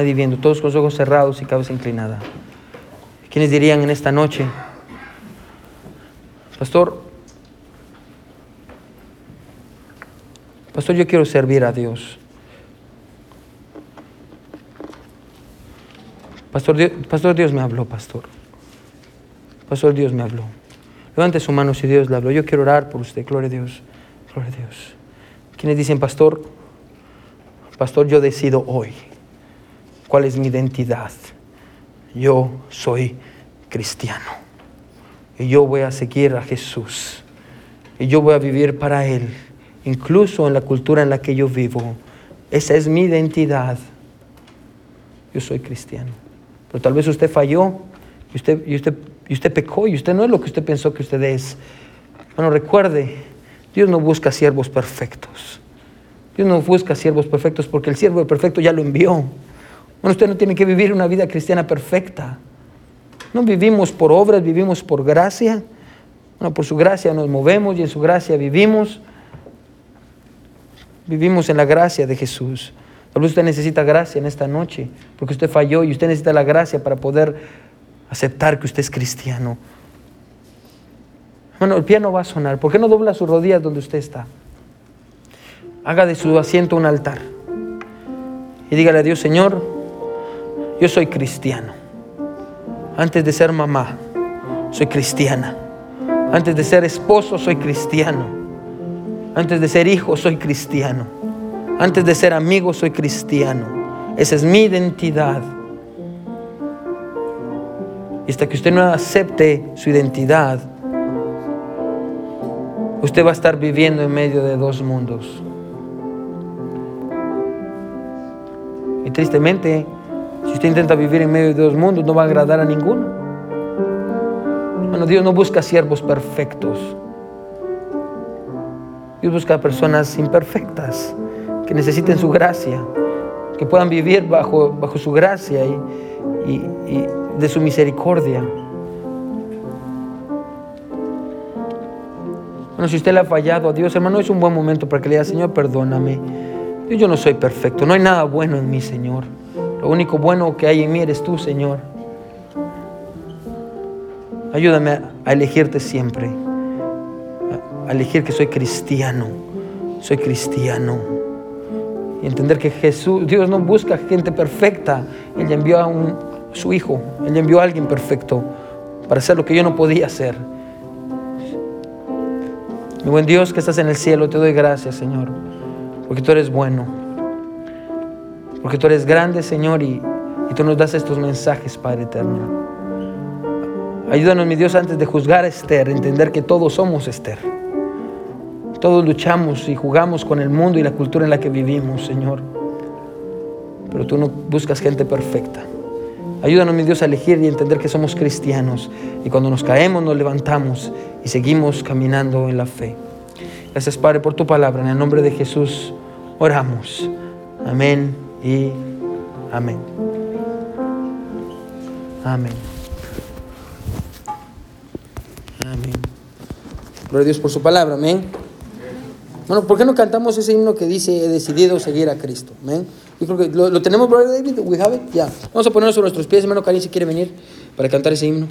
Nadie todos con los ojos cerrados y cabeza inclinada. ¿Quiénes dirían en esta noche, Pastor, Pastor, yo quiero servir a Dios. Pastor Dios, pastor Dios me habló, pastor. Pastor Dios me habló. Levante su mano si Dios le habló. Yo quiero orar por usted. Gloria a Dios. Gloria a Dios. Quienes dicen, pastor, pastor, yo decido hoy cuál es mi identidad. Yo soy cristiano. Y yo voy a seguir a Jesús. Y yo voy a vivir para Él incluso en la cultura en la que yo vivo. Esa es mi identidad. Yo soy cristiano. Pero tal vez usted falló y usted, y usted, y usted pecó y usted no es lo que usted pensó que usted es. Bueno, recuerde, Dios no busca siervos perfectos. Dios no busca siervos perfectos porque el siervo perfecto ya lo envió. Bueno, usted no tiene que vivir una vida cristiana perfecta. No vivimos por obras, vivimos por gracia. Bueno, por su gracia nos movemos y en su gracia vivimos. Vivimos en la gracia de Jesús. Tal vez usted necesita gracia en esta noche, porque usted falló y usted necesita la gracia para poder aceptar que usted es cristiano. Bueno, el piano va a sonar. ¿Por qué no dobla sus rodillas donde usted está? Haga de su asiento un altar. Y dígale a Dios, Señor, yo soy cristiano. Antes de ser mamá, soy cristiana. Antes de ser esposo, soy cristiano. Antes de ser hijo, soy cristiano. Antes de ser amigo, soy cristiano. Esa es mi identidad. Y hasta que usted no acepte su identidad, usted va a estar viviendo en medio de dos mundos. Y tristemente, si usted intenta vivir en medio de dos mundos, no va a agradar a ninguno. Bueno, Dios no busca siervos perfectos. Dios busca personas imperfectas que necesiten su gracia, que puedan vivir bajo, bajo su gracia y, de su misericordia. Bueno, si usted le ha fallado a Dios, hermano, es un buen momento para que le diga, Señor, perdóname. Yo no soy perfecto, no hay nada bueno en mí, Señor. Lo único bueno que hay en mí eres tú, Señor. Ayúdame a elegirte siempre elegir que soy cristiano, soy cristiano. Y entender que Jesús, Dios no busca gente perfecta. Él envió a un, su hijo, Él envió a alguien perfecto para hacer lo que yo no podía hacer. Mi buen Dios que estás en el cielo, te doy gracias, Señor, porque tú eres bueno, porque tú eres grande, Señor, y, tú nos das estos mensajes, Padre eterno. Ayúdanos, mi Dios, antes de juzgar a Esther, entender que todos somos Esther. Todos luchamos y jugamos con el mundo y la cultura en la que vivimos, Señor. Pero tú no buscas gente perfecta. Ayúdanos, mi Dios, a elegir y entender que somos cristianos. Y cuando nos caemos, nos levantamos y seguimos caminando en la fe. Gracias, Padre, por tu palabra. En el nombre de Jesús oramos. Amén y amén. Amén. Amén. Gloria a Dios por su palabra. Amén. Bueno, ¿por qué no cantamos ese himno que dice, he decidido seguir a Cristo? Yo creo que lo, tenemos, brother David, we have ya. Vamos a ponernos sobre nuestros pies, hermano Karim, si quiere venir para cantar ese himno.